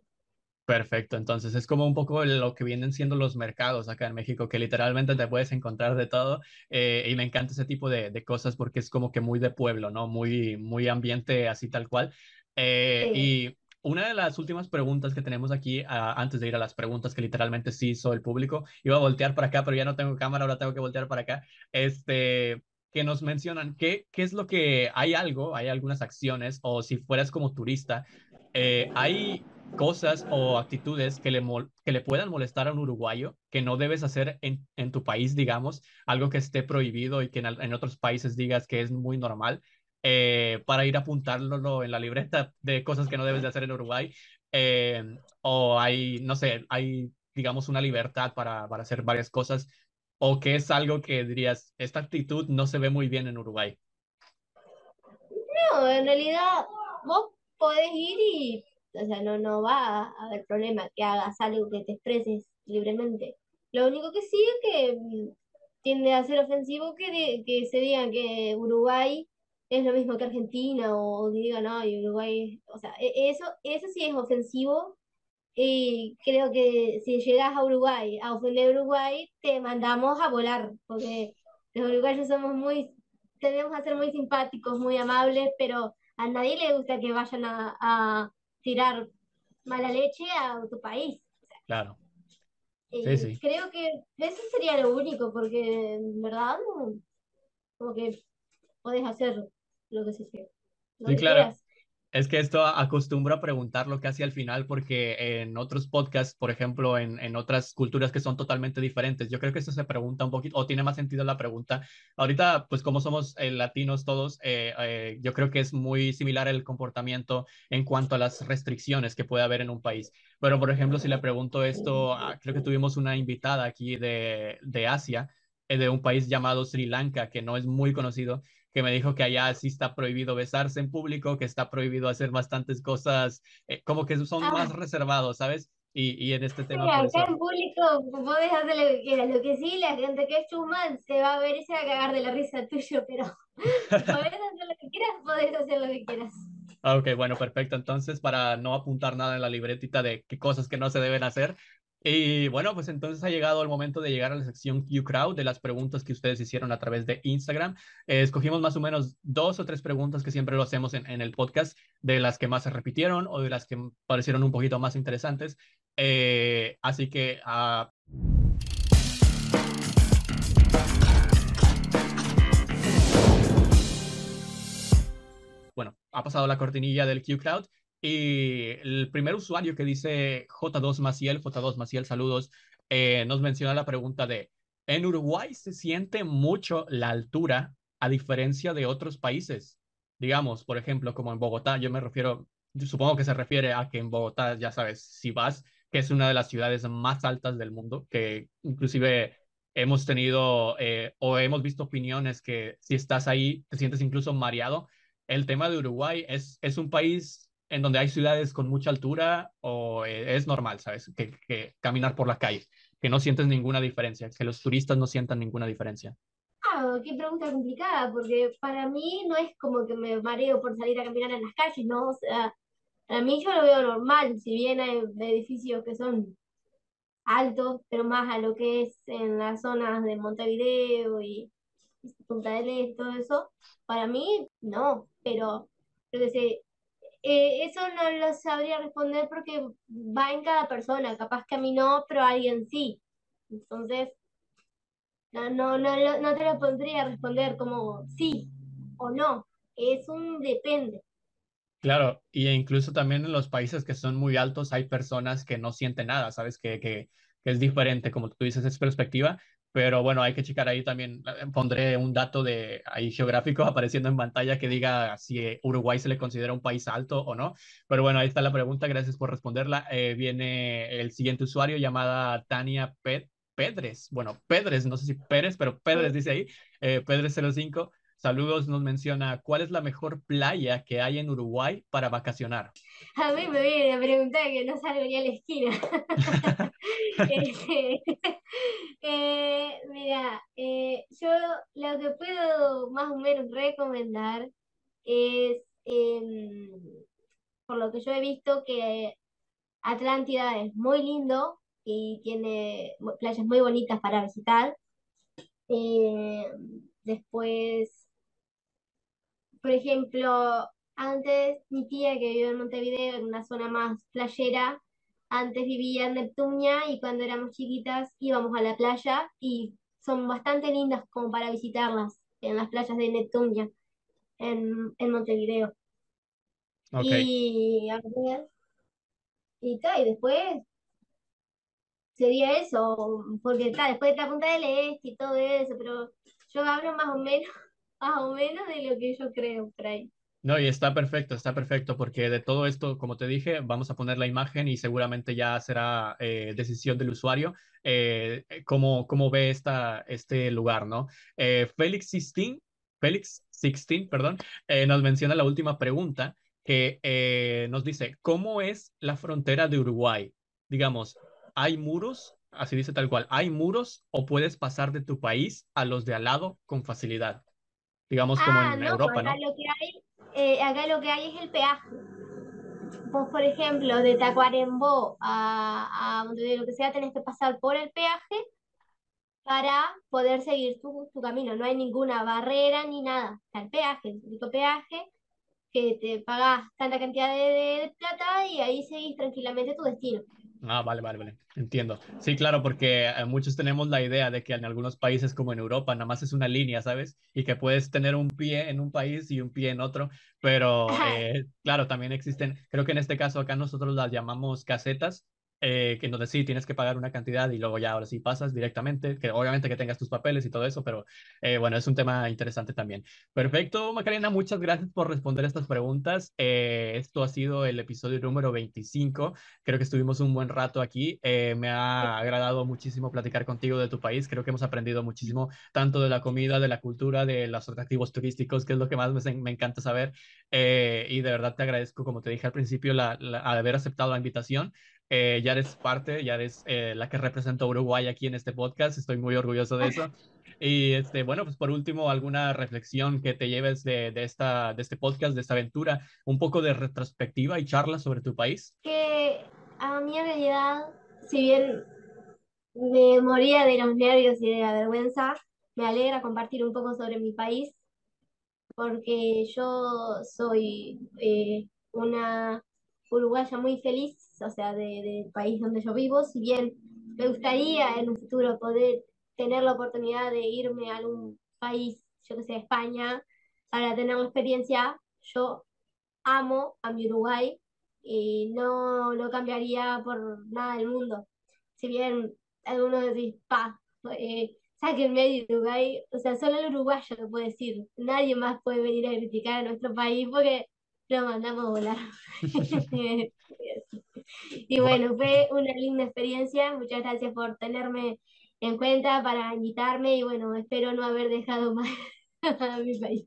Perfecto, entonces es como un poco lo que vienen siendo los mercados acá en México, que literalmente te puedes encontrar de todo eh, y me encanta ese tipo de, de, cosas porque es como que muy de pueblo, ¿no? Muy, muy ambiente así tal cual. Eh, y una de las últimas preguntas que tenemos aquí, ah, antes de ir a las preguntas que literalmente sí hizo el público, iba a voltear para acá, pero ya no tengo cámara, ahora tengo que voltear para acá. Este, que nos mencionan qué, qué es lo que hay algo, hay algunas acciones, o si fueras como turista, eh, hay cosas o actitudes que le, que le puedan molestar a un uruguayo que no debes hacer en, en tu país, digamos, algo que esté prohibido y que en, en otros países digas que es muy normal, eh, para ir apuntándolo en la libreta de cosas que no debes de hacer en Uruguay. Eh, o hay, no sé, hay, digamos, una libertad para, para hacer varias cosas o que es algo que dirías, esta actitud no se ve muy bien en Uruguay? No, en realidad vos podés ir y, o sea, no, no va a haber problema que hagas algo que te expreses libremente. Lo único que sí es que mm, tiende a ser ofensivo que, que se digan que Uruguay es lo mismo que Argentina o, digan, no, Uruguay, o sea, e, eso, eso sí es ofensivo y creo que si llegas a Uruguay a ofender a Uruguay, te mandamos a volar, porque los uruguayos somos muy, tenemos a ser muy simpáticos, muy amables, pero a nadie le gusta que vayan a, a tirar mala leche a tu país. claro. Sí, sí. Creo que eso sería lo único, porque en verdad como que puedes hacer lo que se quiera. sí, claro. Es que esto acostumbro a preguntarlo casi al final porque en otros podcasts, por ejemplo, en, en, otras culturas que son totalmente diferentes, yo creo que esto se pregunta un poquito, o tiene más sentido la pregunta. Ahorita, pues como somos eh, latinos todos, eh, eh, yo creo que es muy similar el comportamiento en cuanto a las restricciones que puede haber en un país. Pero, por ejemplo, si le pregunto esto, creo que tuvimos una invitada aquí de, de Asia, de un país llamado Sri Lanka, que no es muy conocido, que me dijo que allá sí está prohibido besarse en público, que está prohibido hacer bastantes cosas, eh, como que son más ah. reservados, ¿sabes? Y, y en este tema. Sí, acá en público podés hacer lo que quieras. Lo que sí, la gente que es chuma se va a ver y se va a cagar de la risa tuyo, pero podés hacer lo que quieras, podés hacer lo que quieras. Ok, bueno, perfecto. Entonces, para no apuntar nada en la libretita de qué cosas que no se deben hacer, y bueno, pues entonces ha llegado el momento de llegar a la sección Q-Crowd de las preguntas que ustedes hicieron a través de Instagram. Eh, escogimos más o menos dos o tres preguntas que siempre lo hacemos en, el podcast, de las que más se repitieron o de las que parecieron un poquito más interesantes. Eh, así que... Uh... bueno, ha pasado la cortinilla del Q-Crowd y el primer usuario que dice J2 Maciel, J2 Maciel, saludos, eh, nos menciona la pregunta de, ¿en Uruguay se siente mucho la altura a diferencia de otros países? Digamos, por ejemplo, como en Bogotá, yo me refiero, supongo que se refiere a que en Bogotá, ya sabes, si vas, que es una de las ciudades más altas del mundo, que inclusive hemos tenido eh, o hemos visto opiniones que si estás ahí te sientes incluso mareado. El tema de Uruguay es, es un país en donde hay ciudades con mucha altura o eh, es normal, ¿sabes? Que, caminar por la calle, que no sientes ninguna diferencia, que los turistas no sientan ninguna diferencia. Ah, qué pregunta complicada, porque para mí no es como que me mareo por salir a caminar en las calles, ¿no? O sea, a mí yo lo veo normal, si bien hay edificios que son altos, pero más a lo que es en las zonas de Montevideo y Punta del Este, todo eso, para mí no, pero creo que se eh, eso no lo sabría responder porque va en cada persona, capaz que a mí no, pero a alguien sí. Entonces, no, no, no, no te lo podría responder como sí o no, es un depende. Claro, y incluso también en los países que son muy altos hay personas que no sienten nada, ¿sabes? Que, que, que es diferente, como tú dices, es perspectiva, pero bueno, hay que checar ahí también, eh, pondré un dato de ahí geográfico apareciendo en pantalla que diga si eh, Uruguay se le considera un país alto o no. Pero bueno, ahí está la pregunta, gracias por responderla. Eh, viene el siguiente usuario llamada Tania Pedres. Bueno, Pedres, no sé si Pérez, pero Pedres dice ahí, eh, Pedres05. Saludos, nos menciona, ¿cuál es la mejor playa que hay en Uruguay para vacacionar? A mí me viene a preguntar que no salgo ni a la esquina. Este, eh, mira, eh, yo lo que puedo más o menos recomendar es, em, por lo que yo he visto, que Atlántida es muy lindo y tiene playas muy bonitas para visitar. Eh, después por ejemplo, antes mi tía que vive en Montevideo, en una zona más playera, antes vivía en Neptunia y cuando éramos chiquitas íbamos a la playa y son bastante lindas como para visitarlas en las playas de Neptunia, en, en Montevideo. Y a ver, y, y después sería eso, porque está después de la Punta del Este y todo eso, pero yo hablo más o menos más o menos de lo que yo creo por ahí. No, y está perfecto, está perfecto, porque de todo esto, como te dije, vamos a poner la imagen y seguramente ya será eh, decisión del usuario eh, cómo, cómo, ve esta, este lugar, ¿no? Eh, Félix 16, Félix 16, perdón, eh, nos menciona la última pregunta que nos dice, ¿cómo es la frontera de Uruguay? Digamos, ¿hay muros? Así dice tal cual, ¿hay muros o puedes pasar de tu país a los de al lado con facilidad? Digamos como en ah, Europa, acá ¿no? Lo que hay, eh, acá lo que hay es el peaje. Vos, por ejemplo, de Tacuarembó a, a Montevideo, lo que sea, tenés que pasar por el peaje para poder seguir tu, tu camino. No hay ninguna barrera ni nada. Está el peaje, el único peaje, que te pagas tanta cantidad de, de plata y ahí seguís tranquilamente tu destino. Ah, vale, vale, vale. Entiendo. Sí, claro, porque eh, muchos tenemos la idea de que en algunos países como en Europa nada más es una línea, ¿sabes? Y que puedes tener un pie en un país y un pie en otro, pero eh, claro, también existen, creo que en este caso acá nosotros las llamamos casetas, eh, que donde sí tienes que pagar una cantidad y luego ya ahora sí pasas directamente, que obviamente que tengas tus papeles y todo eso, pero eh, bueno, es un tema interesante también. Perfecto, Macarena, muchas gracias por responder estas preguntas. Eh, esto ha sido el episodio número 25. Creo que estuvimos un buen rato aquí. me ha agradado muchísimo platicar contigo de tu país. Creo que hemos aprendido muchísimo tanto de la comida, de la cultura, de los atractivos turísticos, que es lo que más me, me encanta saber. y de verdad te agradezco, como te dije al principio, la, la, haber aceptado la invitación. Eh, ya eres parte, ya eres eh, la que representa a Uruguay aquí en este podcast. Estoy muy orgulloso de eso. Y este, bueno, pues por último, alguna reflexión que te lleves de, de, esta, de este podcast, de esta aventura, un poco de retrospectiva y charla sobre tu país. Que a mí en realidad, si bien me moría de los nervios y de la vergüenza, me alegra compartir un poco sobre mi país, porque yo soy eh, una uruguaya muy feliz, o sea, del país donde yo vivo, si bien me gustaría en un futuro poder tener la oportunidad de irme a algún país, yo que sé, España, para tener la experiencia, yo amo a mi Uruguay y no lo cambiaría por nada del mundo. Si bien algunos decís, pa, eh, sáquenme de Uruguay, o sea, solo el uruguayo lo puede decir, nadie más puede venir a criticar a nuestro país porque lo mandamos a volar. y bueno, fue una linda experiencia. Muchas gracias por tenerme en cuenta para invitarme y bueno, espero no haber dejado mal a mi país.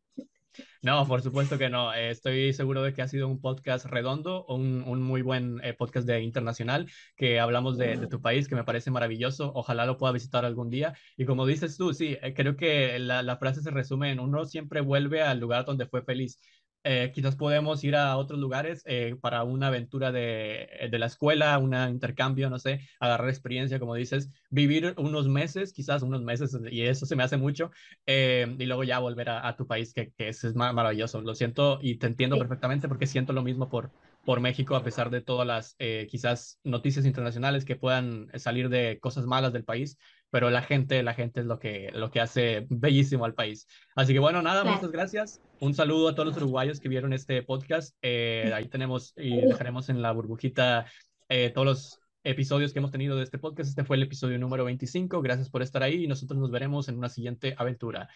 No, por supuesto que no. Eh, estoy seguro de que ha sido un podcast redondo, un, un muy buen eh, podcast de internacional que hablamos de, de, tu país, que me parece maravilloso. Ojalá lo pueda visitar algún día. Y como dices tú, sí, eh, creo que la, la, frase se resume en uno siempre vuelve al lugar donde fue feliz. Eh, quizás podemos ir a otros lugares eh, para una aventura de, de, la escuela, un intercambio, no sé, agarrar experiencia, como dices, vivir unos meses, quizás unos meses, y eso se me hace mucho, eh, y luego ya volver a, a tu país, que, que es, es, maravilloso. Lo siento y te entiendo sí. perfectamente porque siento lo mismo por, por México, a pesar de todas las quizás noticias internacionales que puedan salir de cosas malas del país pero la gente, la gente es lo que, lo que hace bellísimo al país. Así que bueno, nada, claro. muchas gracias. Un saludo a todos los uruguayos que vieron este podcast. Eh, ahí tenemos y dejaremos en la burbujita eh, todos los episodios que hemos tenido de este podcast. Este fue el episodio número 25. Gracias por estar ahí y nosotros nos veremos en una siguiente aventura.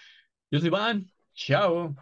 Yo soy Iván. Chao.